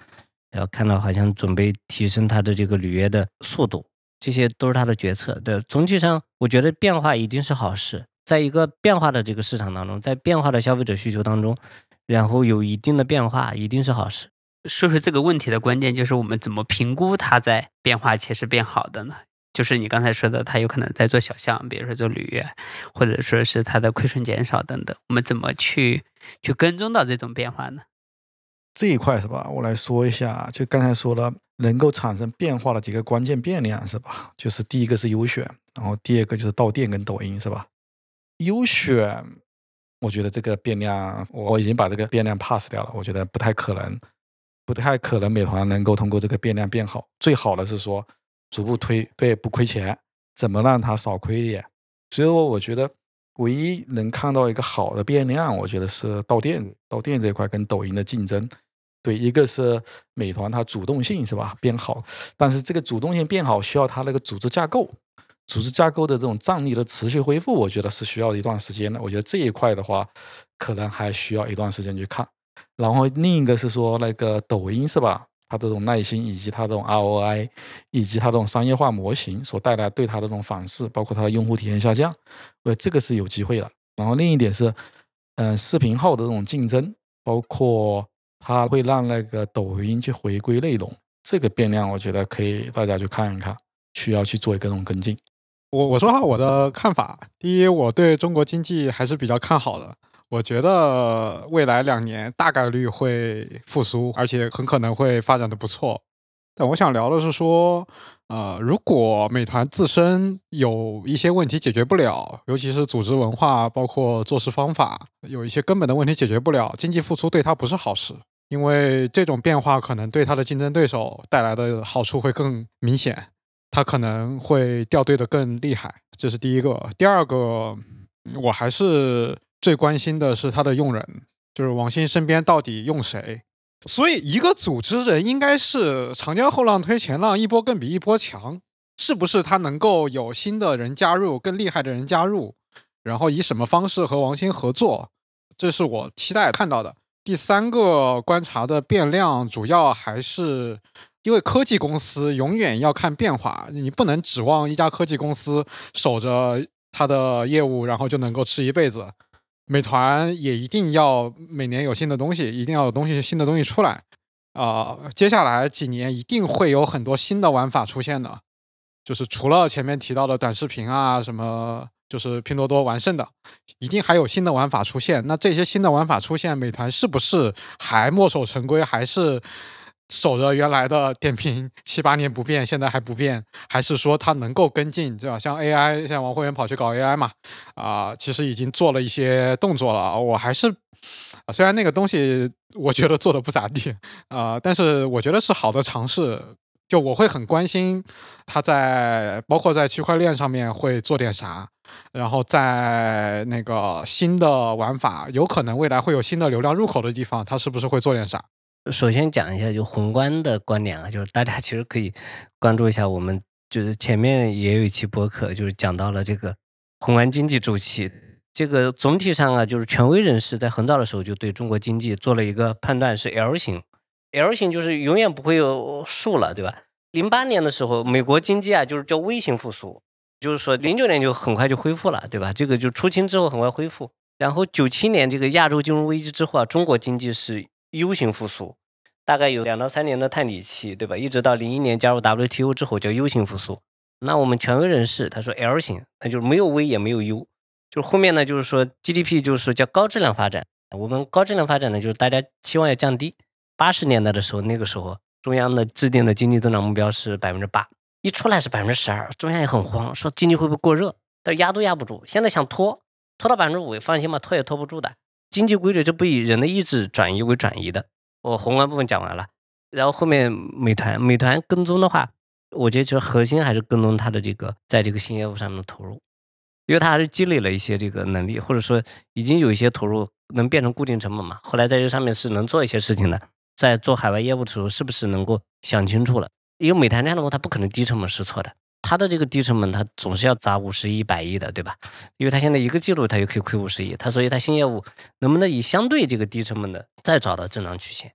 S2: 然后看到好像准备提升它的这个履约的速度，这些都是他的决策。对，总体上我觉得变化一定是好事，在一个变化的这个市场当中，在变化的消费者需求当中，然后有一定的变化，一定是好事。
S1: 说说这个问题的关键就是我们怎么评估它在变化且是变好的呢？就是你刚才说的，他有可能在做小项，比如说做履约，或者说是他的亏损减少等等。我们怎么去去跟踪到这种变化呢？
S3: 这一块是吧？我来说一下，就刚才说了，能够产生变化的几个关键变量是吧？就是第一个是优选，然后第二个就是到店跟抖音是吧？优选，我觉得这个变量我已经把这个变量 pass 掉了，我觉得不太可能，不太可能美团能够通过这个变量变好。最好的是说。逐步推对不亏钱，怎么让它少亏一点？所以说，我觉得唯一能看到一个好的变量，我觉得是到店到店这块跟抖音的竞争。对，一个是美团它主动性是吧变好，但是这个主动性变好需要它那个组织架构，组织架构的这种战力的持续恢复，我觉得是需要一段时间的。我觉得这一块的话，可能还需要一段时间去看。然后另一个是说那个抖音是吧？它这种耐心，以及它这种 ROI，以及它这种商业化模型所带来对它的这种反噬，包括它的用户体验下降，呃，这个是有机会的。然后另一点是，嗯，视频号的这种竞争，包括它会让那个抖音去回归内容，这个变量，我觉得可以大家去看一看，需要去做一个这种跟进。
S4: 我我说下我的看法，第一，我对中国经济还是比较看好的。我觉得未来两年大概率会复苏，而且很可能会发展的不错。但我想聊的是说，呃，如果美团自身有一些问题解决不了，尤其是组织文化，包括做事方法，有一些根本的问题解决不了，经济复苏对它不是好事，因为这种变化可能对它的竞争对手带来的好处会更明显，它可能会掉队的更厉害。这是第一个。第二个，我还是。最关心的是他的用人，就是王兴身边到底用谁。所以，一个组织人应该是长江后浪推前浪，一波更比一波强。是不是他能够有新的人加入，更厉害的人加入？然后以什么方式和王兴合作？这是我期待看到的。第三个观察的变量，主要还是因为科技公司永远要看变化，你不能指望一家科技公司守着它的业务，然后就能够吃一辈子。美团也一定要每年有新的东西，一定要有东西新的东西出来啊！接下来几年一定会有很多新的玩法出现的，就是除了前面提到的短视频啊什么，就是拼多多完胜的，一定还有新的玩法出现。那这些新的玩法出现，美团是不是还墨守成规，还是？守着原来的点评七八年不变，现在还不变，还是说它能够跟进，对吧？像 AI，像王慧元跑去搞 AI 嘛，啊，其实已经做了一些动作了。我还是，虽然那个东西我觉得做的不咋地，啊，但是我觉得是好的尝试。就我会很关心它在包括在区块链上面会做点啥，然后在那个新的玩法，有可能未来会有新的流量入口的地方，它是不是会做点啥？
S2: 首先讲一下就宏观的观点啊，就是大家其实可以关注一下我们，就是前面也有一期博客，就是讲到了这个宏观经济周期。这个总体上啊，就是权威人士在很早的时候就对中国经济做了一个判断，是 L 型。L 型就是永远不会有数了，对吧？零八年的时候，美国经济啊就是叫微型复苏，就是说零九年就很快就恢复了，对吧？这个就出清之后很快恢复。然后九七年这个亚洲金融危机之后啊，中国经济是 U 型复苏，大概有两到三年的探底期，对吧？一直到零一年加入 WTO 之后叫 U 型复苏。那我们权威人士他说 L 型，那就是没有 V 也没有 U。就是后面呢，就是说 GDP 就是叫高质量发展。我们高质量发展呢，就是大家期望要降低。八十年代的时候，那个时候中央的制定的经济增长目标是百分之八，一出来是百分之十二，中央也很慌，说经济会不会过热？但压都压不住。现在想拖，拖到百分之五，放心吧，拖也拖不住的。经济规律这不以人的意志转移为转移的。我宏观部分讲完了，然后后面美团，美团跟踪的话，我觉得其实核心还是跟踪它的这个在这个新业务上面的投入。因为他还是积累了一些这个能力，或者说已经有一些投入能变成固定成本嘛。后来在这上面是能做一些事情的，在做海外业务的时候，是不是能够想清楚了？因为美团这样的话，它不可能低成本试错的，它的这个低成本，它总是要砸五十亿、百亿的，对吧？因为它现在一个季度它就可以亏五十亿，它所以它新业务能不能以相对这个低成本的再找到正常曲线？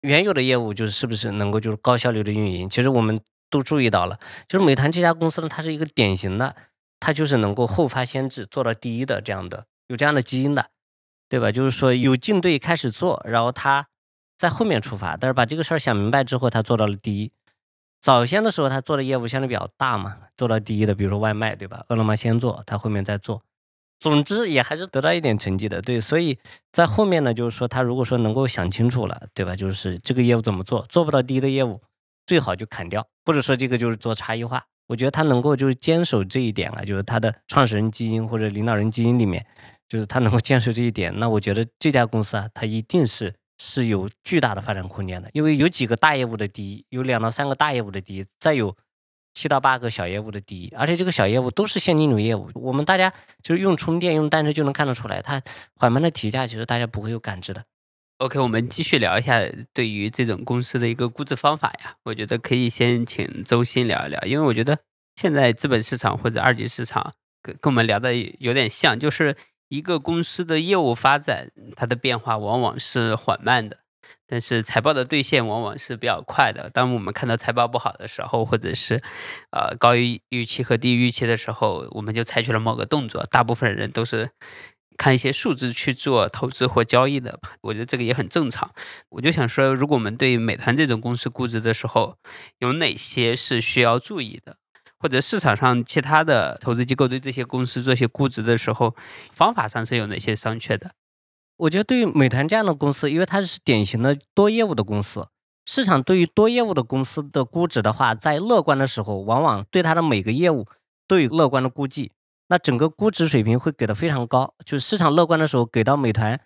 S2: 原有的业务就是是不是能够就是高效率的运营？其实我们都注意到了，就是美团这家公司呢，它是一个典型的。它就是能够后发先至，做到第一的这样的，有这样的基因的，对吧？就是说有竞对开始做，然后他在后面出发，但是把这个事儿想明白之后，他做到了第一。早先的时候他做的业务相对比较大嘛，做到第一的，比如说外卖，对吧？饿了么先做，他后面再做，总之也还是得到一点成绩的，对。所以在后面呢，就是说他如果说能够想清楚了，对吧？就是这个业务怎么做，做不到第一的业务，最好就砍掉，或者说这个就是做差异化。我觉得他能够就是坚守这一点啊，就是他的创始人基因或者领导人基因里面，就是他能够坚守这一点。那我觉得这家公司啊，他一定是是有巨大的发展空间的，因为有几个大业务的第一，有两到三个大业务的第一，再有七到八个小业务的第一，而且这个小业务都是现金流业务。我们大家就是用充电、用单车就能看得出来，它缓慢的提价，其实大家不会有感知的。
S1: OK，我们继续聊一下对于这种公司的一个估值方法呀。我觉得可以先请周鑫聊一聊，因为我觉得现在资本市场或者二级市场跟跟我们聊的有点像，就是一个公司的业务发展，它的变化往往是缓慢的，但是财报的兑现往往是比较快的。当我们看到财报不好的时候，或者是呃高于预期和低于预期的时候，我们就采取了某个动作。大部分人都是。看一些数字去做投资或交易的吧，我觉得这个也很正常。我就想说，如果我们对美团这种公司估值的时候，有哪些是需要注意的？或者市场上其他的投资机构对这些公司做些估值的时候，方法上是有哪些商榷的？
S2: 我觉得对于美团这样的公司，因为它是典型的多业务的公司，市场对于多业务的公司的估值的话，在乐观的时候，往往对它的每个业务都有乐观的估计。那整个估值水平会给的非常高，就是市场乐观的时候给到美团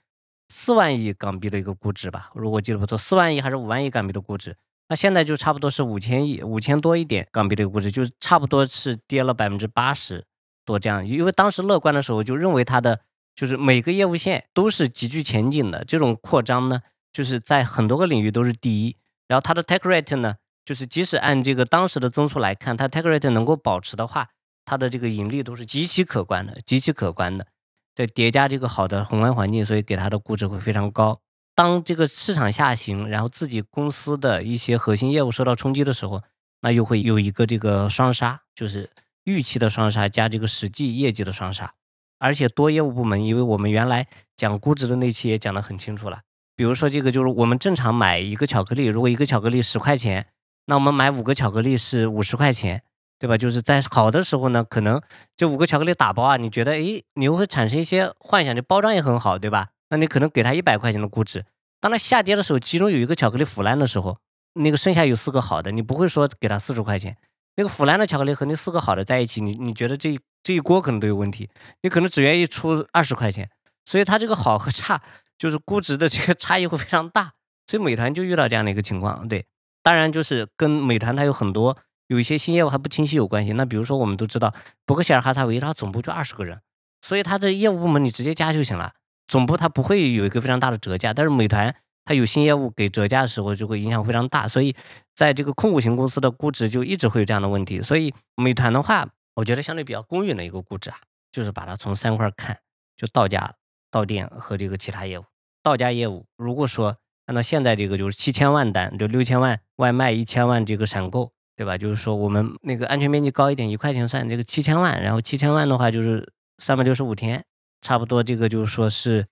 S2: 四万亿港币的一个估值吧，如果记得不错，四万亿还是五万亿港币的估值。那现在就差不多是五千亿，五千多一点港币的一个估值，就是差不多是跌了百分之八十多这样。因为当时乐观的时候就认为它的就是每个业务线都是极具前景的，这种扩张呢，就是在很多个领域都是第一。然后它的 take rate 呢，就是即使按这个当时的增速来看，它 take rate 能够保持的话。它的这个盈利都是极其可观的，极其可观的，在叠加这个好的宏观环境，所以给它的估值会非常高。当这个市场下行，然后自己公司的一些核心业务受到冲击的时候，那又会有一个这个双杀，就是预期的双杀加这个实际业绩的双杀。而且多业务部门，因为我们原来讲估值的那期也讲得很清楚了，比如说这个就是我们正常买一个巧克力，如果一个巧克力十块钱，那我们买五个巧克力是五十块钱。对吧？就是在好的时候呢，可能这五个巧克力打包啊，你觉得，诶，你又会产生一些幻想，这包装也很好，对吧？那你可能给他一百块钱的估值。当它下跌的时候，其中有一个巧克力腐烂的时候，那个剩下有四个好的，你不会说给他四十块钱。那个腐烂的巧克力和那四个好的在一起，你你觉得这这一锅可能都有问题，你可能只愿意出二十块钱。所以它这个好和差，就是估值的这个差异会非常大。所以美团就遇到这样的一个情况，对，当然就是跟美团它有很多。有一些新业务还不清晰有关系。那比如说，我们都知道伯克希尔哈撒韦，它总部就二十个人，所以它的业务部门你直接加就行了，总部它不会有一个非常大的折价。但是美团它有新业务给折价的时候，就会影响非常大。所以在这个控股型公司的估值就一直会有这样的问题。所以美团的话，我觉得相对比较公允的一个估值啊，就是把它从三块看，就到家、到店和这个其他业务。到家业务，如果说按照现在这个就是七千万单，就六千万外卖，一千万这个闪购，对吧？就是说我们那个安全面积高一点，一块钱算这个七千万，然后七千万的话就是三百六十五天，差不多这个就是说是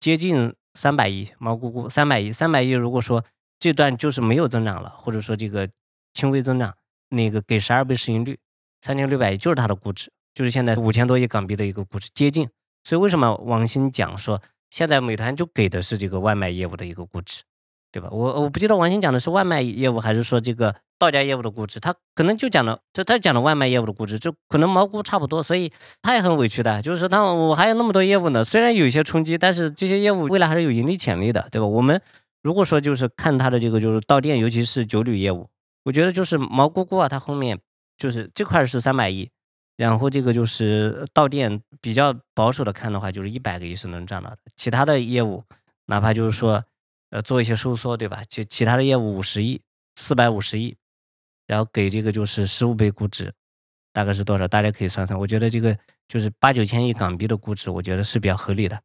S2: 接近三百亿，毛估估三百亿，三百亿如果说这段就是没有增长了，或者说这个轻微增长，那个给十二倍市盈率，三千六百亿就是它的估值，就是现在五千多亿港币的一个估值，接近。所以为什么王鑫讲说？现在美团就给的是这个外卖业务的一个估值，对吧？我我不记得王鑫讲的是外卖业务还是说这个到家业务的估值，他可能就讲了，就他讲的外卖业务的估值，就可能毛估差不多，所以他也很委屈的，就是说他我还有那么多业务呢，虽然有一些冲击，但是这些业务未来还是有盈利潜力的，对吧？我们如果说就是看他的这个就是到店，尤其是酒旅业务，我觉得就是毛估估啊，他后面就是这块是三百亿。然后这个就是到店比较保守的看的话，就是一百个亿是能赚到的。其他的业务，哪怕就是说，呃，做一些收缩，对吧？其其他的业务五十亿、四百五十亿，然后给这个就是十五倍估值，大概是多少？大家可以算算。我觉得这个就是八九千亿港币的估值，我觉得是比较合理的。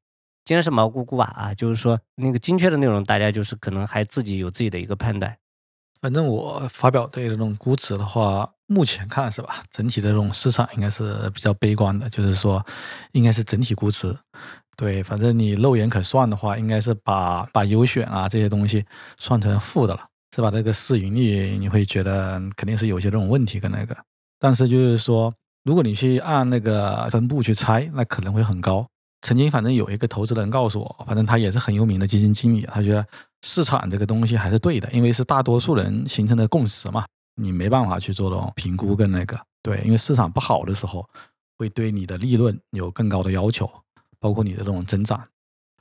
S2: 今天是毛估估吧？啊，就是说那个精确的内容，大家就是可能还自己有自己的一个判断。
S3: 反正我发表对这种估值的话。目前看是吧，整体的这种市场应该是比较悲观的，就是说，应该是整体估值，对，反正你肉眼可算的话，应该是把把优选啊这些东西算成负的了，是吧？这个市盈率你会觉得肯定是有些这种问题跟那个，但是就是说，如果你去按那个分布去猜，那可能会很高。曾经反正有一个投资人告诉我，反正他也是很有名的基金经理，他觉得市场这个东西还是对的，因为是大多数人形成的共识嘛。你没办法去做这种评估跟那个，对，因为市场不好的时候，会对你的利润有更高的要求，包括你的这种增长。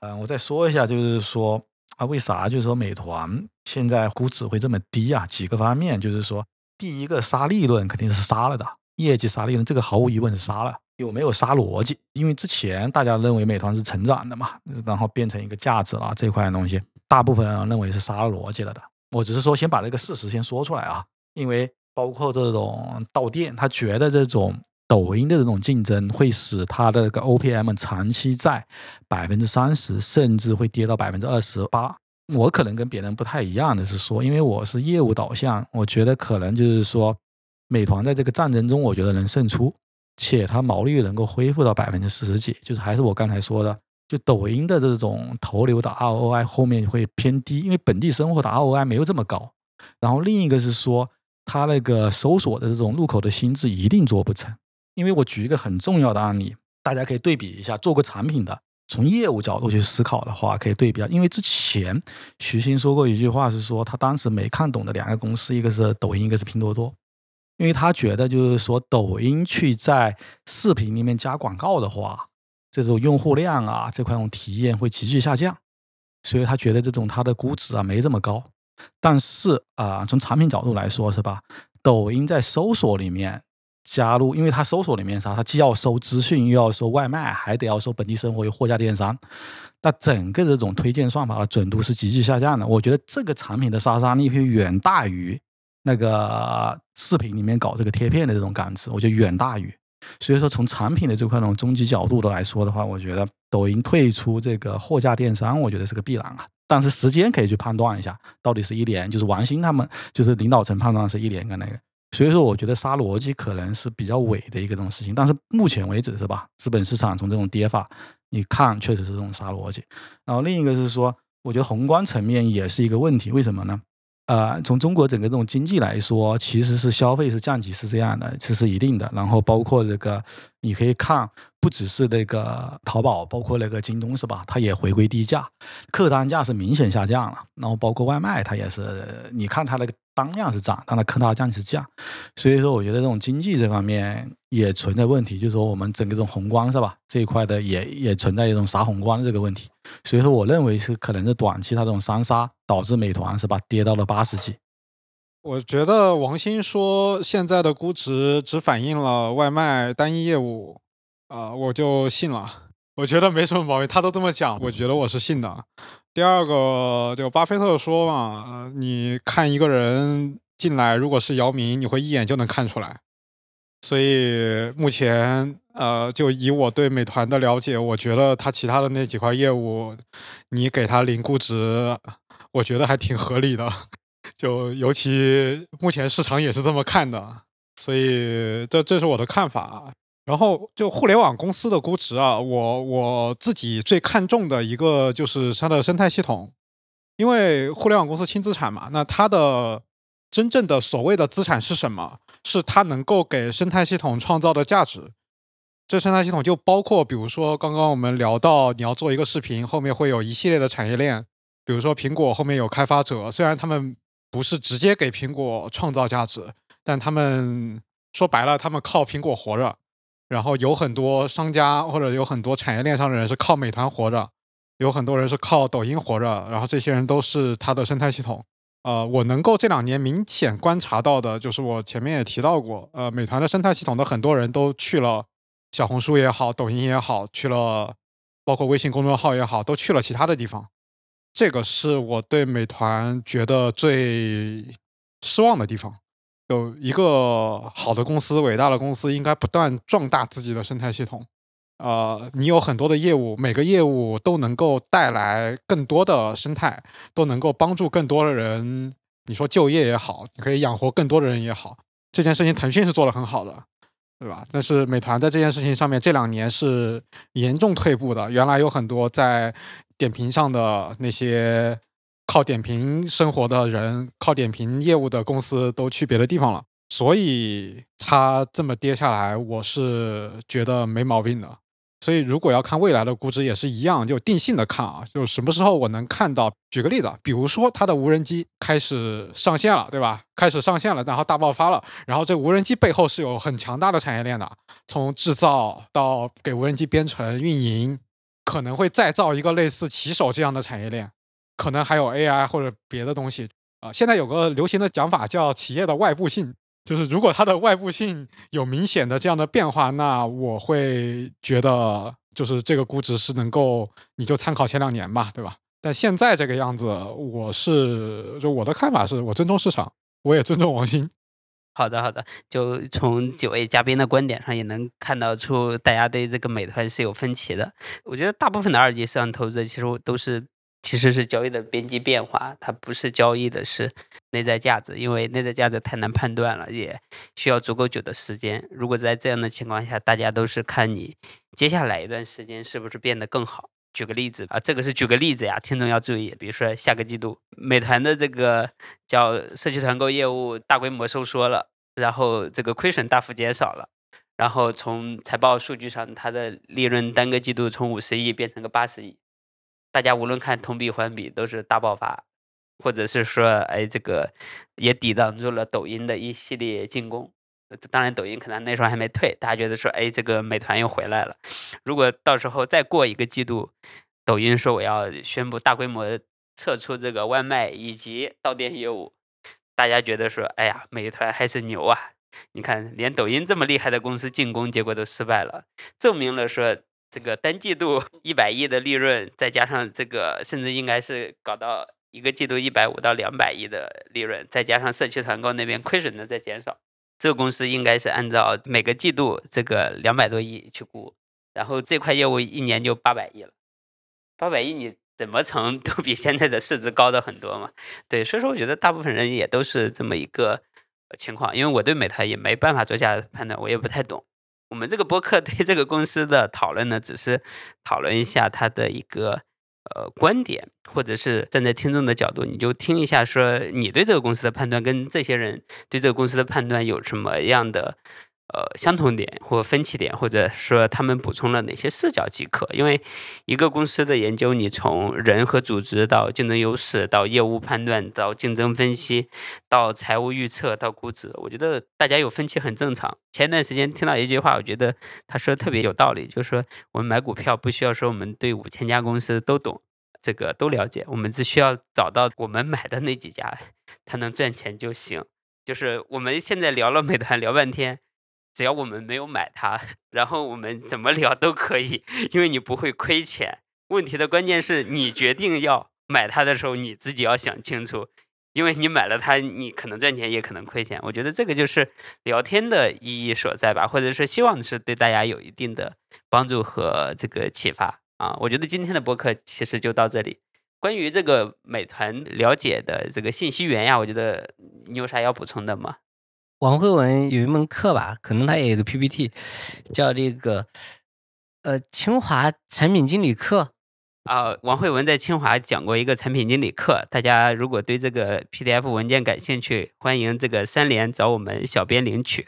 S3: 嗯，我再说一下，就是说啊，为啥就是说美团现在估值会这么低啊？几个方面，就是说，第一个杀利润肯定是杀了的，业绩杀利润，这个毫无疑问是杀了。有没有杀逻辑？因为之前大家认为美团是成长的嘛，然后变成一个价值了这块东西，大部分人认为是杀了逻辑了的。我只是说先把这个事实先说出来啊。因为包括这种到店，他觉得这种抖音的这种竞争会使它的个 OPM 长期在百分之三十，甚至会跌到百分之二十八。我可能跟别人不太一样的是说，因为我是业务导向，我觉得可能就是说，美团在这个战争中，我觉得能胜出，且它毛利率能够恢复到百分之四十几，就是还是我刚才说的，就抖音的这种投流的 ROI 后面会偏低，因为本地生活的 ROI 没有这么高。然后另一个是说。它那个搜索的这种入口的心智一定做不成，因为我举一个很重要的案例，大家可以对比一下。做过产品的，从业务角度去思考的话，可以对比。因为之前徐新说过一句话，是说他当时没看懂的两个公司，一个是抖音，一个是拼多多。因为他觉得就是说，抖音去在视频里面加广告的话，这种用户量啊，这块种体验会急剧下降，所以他觉得这种它的估值啊没这么高。但是啊，从产品角度来说，是吧？抖音在搜索里面加入，因为它搜索里面啥，它既要搜资讯，又要搜外卖，还得要搜本地生活，与货架电商。那整个这种推荐算法的准度是急剧下降的。我觉得这个产品的杀伤力会远大于那个视频里面搞这个贴片的这种感知，我觉得远大于。所以说，从产品的这块那种终极角度的来说的话，我觉得抖音退出这个货架电商，我觉得是个必然啊。但是时间可以去判断一下，到底是一年，就是王兴他们就是领导层判断是一年跟那个。所以说，我觉得杀逻辑可能是比较伪的一个这种事情。但是目前为止是吧？资本市场从这种跌法，你看确实是这种杀逻辑。然后另一个是说，我觉得宏观层面也是一个问题。为什么呢？呃，从中国整个这种经济来说，其实是消费是降级是这样的，这是一定的。然后包括这个，你可以看，不只是那个淘宝，包括那个京东是吧？它也回归低价，客单价是明显下降了。然后包括外卖，它也是，你看它那个。单量是涨，但它客单价是降，所以说我觉得这种经济这方面也存在问题，就是说我们整个这种宏观是吧？这一块的也也存在一种啥宏观的这个问题，所以说我认为是可能是短期它这种三杀导致美团是吧跌到了八十几。
S4: 我觉得王鑫说现在的估值只反映了外卖单一业务，啊我就信了，我觉得没什么毛病，他都这么讲，我觉得我是信的。第二个，就巴菲特说嘛，你看一个人进来，如果是姚明，你会一眼就能看出来。所以目前，呃，就以我对美团的了解，我觉得他其他的那几块业务，你给他零估值，我觉得还挺合理的。就尤其目前市场也是这么看的，所以这这是我的看法。然后就互联网公司的估值啊，我我自己最看重的一个就是它的生态系统，因为互联网公司轻资产嘛，那它的真正的所谓的资产是什么？是它能够给生态系统创造的价值。这生态系统就包括，比如说刚刚我们聊到，你要做一个视频，后面会有一系列的产业链，比如说苹果后面有开发者，虽然他们不是直接给苹果创造价值，但他们说白了，他们靠苹果活着。然后有很多商家或者有很多产业链上的人是靠美团活着，有很多人是靠抖音活着，然后这些人都是他的生态系统。呃，我能够这两年明显观察到的就是我前面也提到过，呃，美团的生态系统的很多人都去了小红书也好，抖音也好，去了包括微信公众号也好，都去了其他的地方。这个是我对美团觉得最失望的地方。有一个好的公司，伟大的公司应该不断壮大自己的生态系统。呃，你有很多的业务，每个业务都能够带来更多的生态，都能够帮助更多的人。你说就业也好，你可以养活更多的人也好，这件事情腾讯是做的很好的，对吧？但是美团在这件事情上面这两年是严重退步的。原来有很多在点评上的那些。靠点评生活的人，靠点评业务的公司都去别的地方了，所以它这么跌下来，我是觉得没毛病的。所以如果要看未来的估值，也是一样，就定性的看啊，就什么时候我能看到？举个例子，比如说它的无人机开始上线了，对吧？开始上线了，然后大爆发了，然后这无人机背后是有很强大的产业链的，从制造到给无人机编程运营，可能会再造一个类似骑手这样的产业链。可能还有 AI 或者别的东西啊。现在有个流行的讲法叫企业的外部性，就是如果它的外部性有明显的这样的变化，那我会觉得就是这个估值是能够，你就参考前两年吧，对吧？但现在这个样子，我是就我的看法是我尊重市场，我也尊重王鑫。
S1: 好的，好的，就从几位嘉宾的观点上也能看到出大家对这个美团是有分歧的。我觉得大部分的二级市场投资者其实都是。其实是交易的边际变化，它不是交易的是内在价值，因为内在价值太难判断了，也需要足够久的时间。如果在这样的情况下，大家都是看你接下来一段时间是不是变得更好。举个例子啊，这个是举个例子呀，听众要注意。比如说下个季度，美团的这个叫社区团购业务大规模收缩了，然后这个亏损大幅减少了，然后从财报数据上，它的利润单个季度从五十亿变成个八十亿。大家无论看同比环比都是大爆发，或者是说，哎，这个也抵挡住了抖音的一系列进攻。当然，抖音可能那时候还没退，大家觉得说，哎，这个美团又回来了。如果到时候再过一个季度，抖音说我要宣布大规模撤出这个外卖以及到店业务，大家觉得说，哎呀，美团还是牛啊！你看，连抖音这么厉害的公司进攻，结果都失败了，证明了说。这个单季度一百亿的利润，再加上这个，甚至应该是搞到一个季度一百五到两百亿的利润，再加上社区团购那边亏损的在减少，这个公司应该是按照每个季度这个两百多亿去估，然后这块业务一年就八百亿了，八百亿你怎么成 都比现在的市值高的很多嘛？对，所以说我觉得大部分人也都是这么一个情况，因为我对美团也没办法做价判断，我也不太懂。我们这个播客对这个公司的讨论呢，只是讨论一下他的一个呃观点，或者是站在听众的角度，你就听一下，说你对这个公司的判断跟这些人对这个公司的判断有什么样的。呃，相同点或分歧点，或者说他们补充了哪些视角即可。因为一个公司的研究，你从人和组织到竞争优势，到业务判断，到竞争分析，到财务预测，到估值，我觉得大家有分歧很正常。前段时间听到一句话，我觉得他说的特别有道理，就是说我们买股票不需要说我们对五千家公司都懂，这个都了解，我们只需要找到我们买的那几家，它能赚钱就行。就是我们现在聊了美团聊半天。只要我们没有买它，然后我们怎么聊都可以，因为你不会亏钱。问题的关键是你决定要买它的时候，你自己要想清楚，因为你买了它，你可能赚钱，也可能亏钱。我觉得这个就是聊天的意义所在吧，或者是希望是对大家有一定的帮助和这个启发啊。我觉得今天的播客其实就到这里。关于这个美团了解的这个信息源呀，我觉得你有啥要补充的吗？
S2: 王慧文有一门课吧，可能他也有个 PPT，叫这个呃清华产品经理课。
S1: 啊，王慧文在清华讲过一个产品经理课，大家如果对这个 PDF 文件感兴趣，欢迎这个三连找我们小编领取。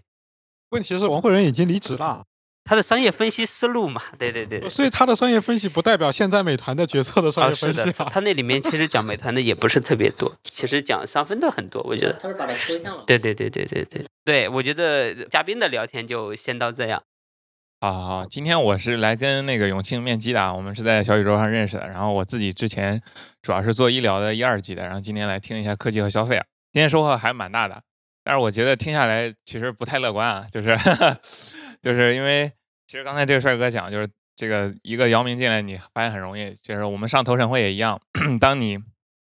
S4: 问题是王慧文已经离职了，
S1: 他的商业分析思路嘛，对对对，
S4: 所以他的商业分析不代表现在美团的决策的商业分析
S1: 啊。他那里面其实讲美团的也不是特别多，其实讲上分的很多，我觉得。
S2: 他是把它抽象了。
S1: 对对对对对对对，我觉得嘉宾的聊天就先到这样。
S5: 啊，今天我是来跟那个永庆面基的，我们是在小宇宙上认识的。然后我自己之前主要是做医疗的一二级的，然后今天来听一下科技和消费啊，今天收获还蛮大的。但是我觉得听下来其实不太乐观啊，就是就是因为其实刚才这个帅哥讲，就是这个一个姚明进来，你发现很容易，就是我们上投审会也一样，当你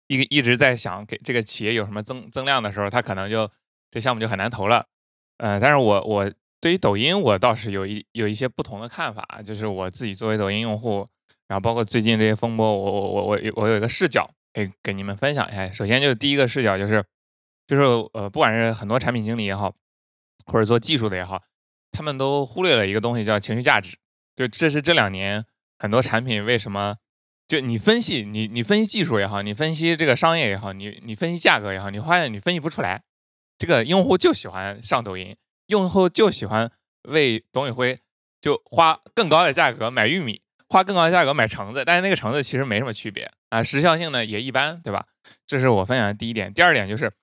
S5: 一一直在想给这个企业有什么增增量的时候，他可能就这项目就很难投了。嗯，但是我我。对于抖音，我倒是有一有一些不同的看法，就是我自己作为抖音用户，然后包括最近这些风波，我我我我我有一个视角可以给你们分享一下。首先就是第一个视角就是，就是呃，不管是很多产品经理也好，或者做技术的也好，他们都忽略了一个东西叫情绪价值。就这是这两年很多产品为什么，就你分析你你分析技术也好，你分析这个商业也好，你你分析价格也好，你发现你分析不出来，这个用户就喜欢上抖音。用户就喜欢为董宇辉就花更高的价格买玉米，花更高的价格买橙子，但是那个橙子其实没什么区别啊，时效性呢也一般，对吧？这是我分享的第一点。第二点就是，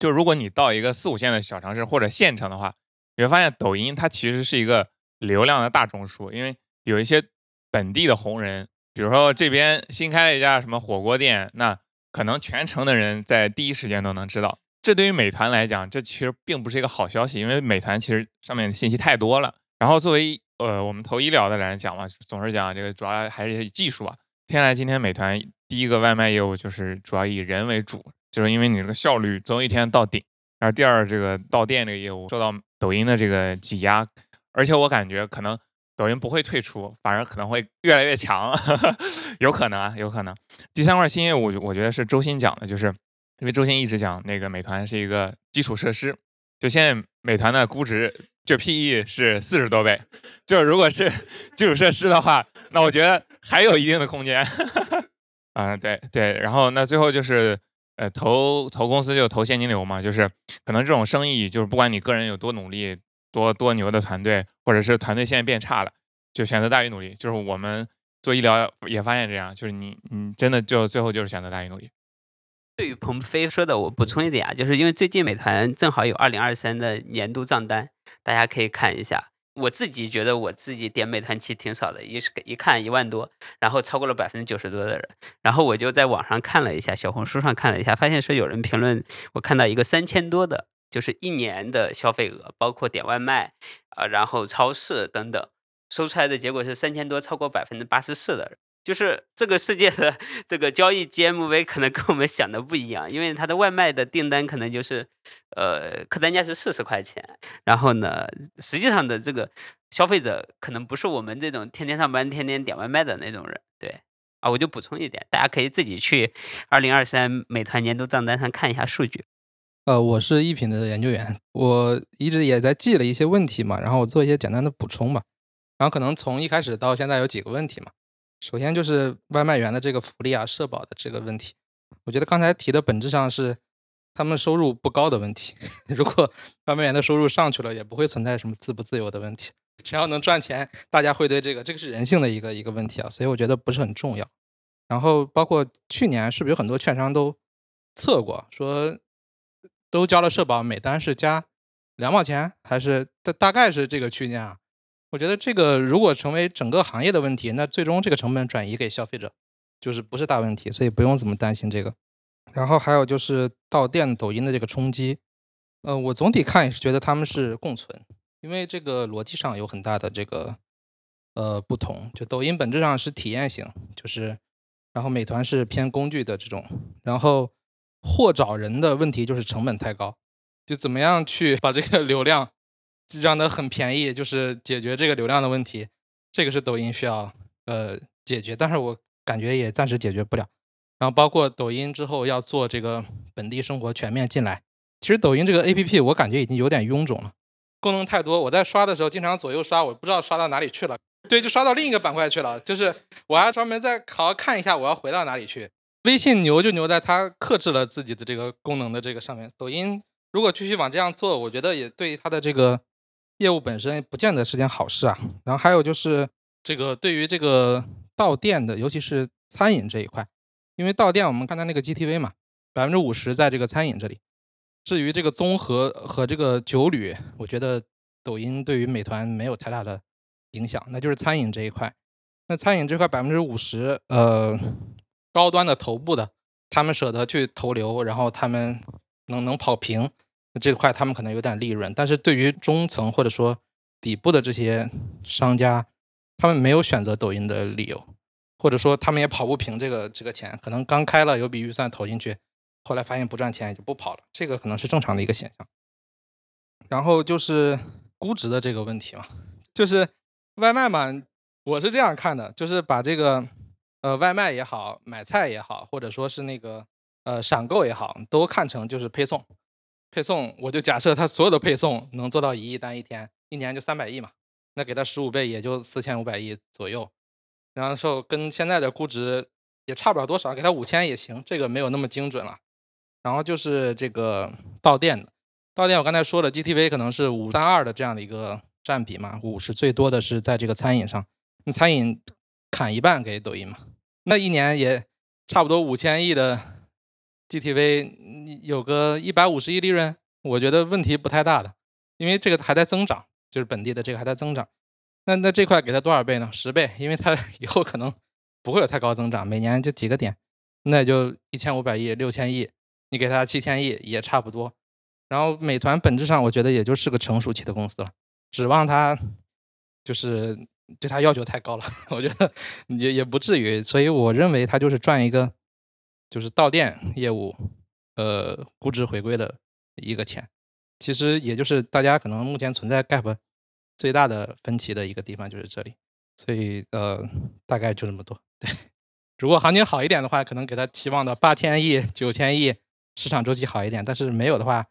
S5: 就如果你到一个四五线的小城市或者县城的话，你会发现抖音它其实是一个流量的大中枢，因为有一些本地的红人，比如说这边新开了一家什么火锅店，那可能全城的人在第一时间都能知道。这对于美团来讲，这其实并不是一个好消息，因为美团其实上面的信息太多了。然后作为呃我们投医疗的人讲嘛，总是讲这个主要还是技术啊。天来今天美团第一个外卖业务就是主要以人为主，就是因为你这个效率总有一天到顶。然后第二这个到店这个业务受到抖音的这个挤压，而且我感觉可能抖音不会退出，反而可能会越来越强，有可能啊，有可能。第三块新业务，我觉得是周鑫讲的，就是。因为周鑫一直讲那个美团是一个基础设施，就现在美团的估值就 PE 是四十多倍，就如果是基础设施的话，那我觉得还有一定的空间。啊，对对，然后那最后就是呃投投公司就投现金流嘛，就是可能这种生意就是不管你个人有多努力，多多牛的团队，或者是团队现在变差了，就选择大于努力。就是我们做医疗也发现这样，就是你你真的就最后就是选择大于努力。
S1: 对于鹏飞说的，我补充一点啊，就是因为最近美团正好有二零二三的年度账单，大家可以看一下。我自己觉得我自己点美团其实挺少的，一是一看一万多，然后超过了百分之九十多的人，然后我就在网上看了一下，小红书上看了一下，发现说有人评论，我看到一个三千多的，就是一年的消费额，包括点外卖啊，然后超市等等，收出来的结果是三千多，超过百分之八十四的人。就是这个世界的这个交易 GMV 可能跟我们想的不一样，因为它的外卖的订单可能就是，呃，客单价是四十块钱，然后呢，实际上的这个消费者可能不是我们这种天天上班、天天点外卖的那种人，对，啊，我就补充一点，大家可以自己去 二零二三美团年度账单上看一下数据。
S6: 呃，我是一品的研究员，我一直也在记了一些问题嘛，然后我做一些简单的补充吧，然后可能从一开始到现在有几个问题嘛。首先就是外卖员的这个福利啊、社保的这个问题，我觉得刚才提的本质上是他们收入不高的问题。如果外卖员的收入上去了，也不会存在什么自不自由的问题。只要能赚钱，大家会对这个这个是人性的一个一个问题啊，所以我觉得不是很重要。然后包括去年是不是有很多券商都测过，说都交了社保，每单是加两毛钱，还是大大概是这个区间啊？我觉得这个如果成为整个行业的问题，那最终这个成本转移给消费者，就是不是大问题，所以不用怎么担心这个。然后还有就是到店抖音的这个冲击，呃，我总体看也是觉得他们是共存，因为这个逻辑上有很大的这个呃不同。就抖音本质上是体验型，就是然后美团是偏工具的这种，然后货找人的问题就是成本太高，就怎么样去把这个流量让它很便宜，就是解决这个流量的问题，这个是抖音需要呃解决，但是我感觉也暂时解决不了。然后包括抖音之后要做这个本地生活全面进来，其实抖音这个 A P P 我感觉已经有点臃肿了，功能太多。我在刷的时候经常左右刷，我不知道刷到哪里去了。对，就刷到另一个板块去了。就是我还专门再好好看一下我要回到哪里去。微信牛就牛在它克制了自己的这个功能的这个上面。抖音如果继续往这样做，我觉得也对它的这个业务本身不见得是件好事啊。然后还有就是这个对于这个到店的，尤其是餐饮这一块。因为到店，我们看它那个 GTV 嘛，百分之五十在这个餐饮这里。至于这个综合和这个酒旅，我觉得抖音对于美团没有太大的影响，那就是餐饮这一块。那餐饮这块百分之五十，呃，高端的头部的，他们舍得去投流，然后他们能能跑平这块，他们可能有点利润。但是对于中层或者说底部的这些商家，他们没有选择抖音的理由。或者说他们也跑不平这个这个钱，可能刚开了有笔预算投进去，后来发现不赚钱也就不跑了，这个可能是正常的一个现象。然后就是估值的这个问题嘛，就是外卖嘛，我是这样看的，就是把这个呃外卖也好，买菜也好，或者说是那个呃闪购也好，都看成就是配送，配送我就假设它所有的配送能做到一亿单一天，一年就三百亿嘛，那给它十五倍也就四千五百亿左右。然后跟现在的估值也差不了多少，给他五千也行，这个没有那么精准了。然后就是这个到店的，到店我刚才说了，GTV 可能是五三二的这样的一个占比嘛，五是最多的是在这个餐饮上，那餐饮砍一半给抖音嘛，那一年也差不多五千亿的 GTV，有个一百五十亿利润，我觉得问题不太大的，因为这个还在增长，就是本地的这个还在增长。那那这块给他多少倍呢？十倍，因为他 以后可能不会有太高增长，每年就几个点，那也就一千五百亿、六千亿，你给他七千亿也差不多。然后美团本质上我觉得也就是个成熟期的公司了，指望它就是对它要求太高了，我觉得也也不至于。所以我认为它就是赚一个就是到店业务，呃，估值回归的一个钱。其实也就是大家可能目前存在 gap。最大的分歧的一个地方就是这里，所以呃，大概就这么多。对，如果行情好一点的话，可能给他期望到八千亿、九千亿，市场周期好一点。但是没有的话，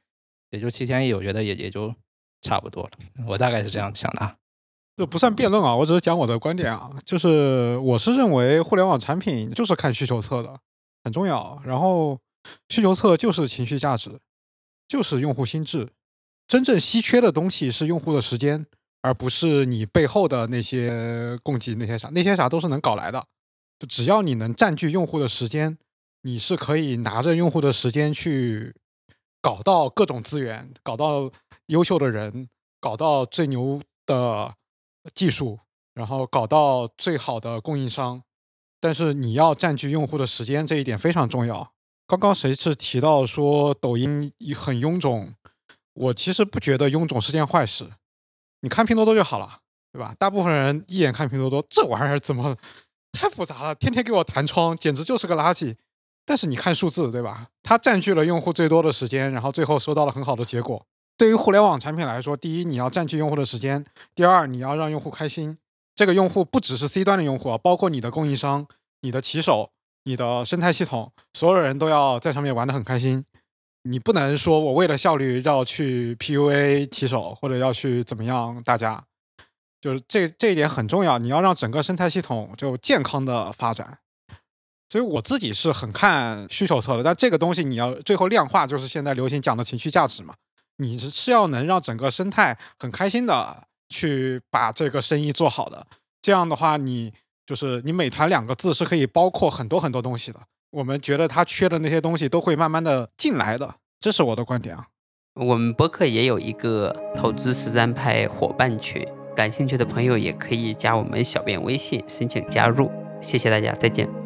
S6: 也就七千亿，我觉得也也就差不多了。我大概是这样想的啊。
S4: 这不算辩论啊，我只是讲我的观点啊。就是我是认为互联网产品就是看需求侧的，很重要。然后需求侧就是情绪价值，就是用户心智。真正稀缺的东西是用户的时间。而不是你背后的那些供给那些啥，那些啥都是能搞来的。就只要你能占据用户的时间，你是可以拿着用户的时间去搞到各种资源，搞到优秀的人，搞到最牛的技术，然后搞到最好的供应商。但是你要占据用户的时间，这一点非常重要。刚刚谁是提到说抖音很臃肿？我其实不觉得臃肿是件坏事。你看拼多多就好了，对吧？大部分人一眼看拼多多，这玩意儿怎么太复杂了？天天给我弹窗，简直就是个垃圾。但是你看数字，对吧？它占据了用户最多的时间，然后最后收到了很好的结果。对于互联网产品来说，第一，你要占据用户的时间；第二，你要让用户开心。这个用户不只是 C 端的用户啊，包括你的供应商、你的骑手、你的生态系统，所有人都要在上面玩得很开心。你不能说我为了效率要去 PUA 骑手，或者要去怎么样？大家就是这这一点很重要。你要让整个生态系统就健康的发展。所以我自己是很看需求侧的，但这个东西你要最后量化，就是现在流行讲的情绪价值嘛。你是是要能让整个生态很开心的去把这个生意做好的。这样的话，你就是你美团两个字是可以包括很多很多东西的。我们觉得它缺的那些东西都会慢慢的进来的，这是我的观点啊。
S1: 我们博客也有一个投资实战派伙伴群，感兴趣的朋友也可以加我们小编微信申请加入。谢谢大家，再见。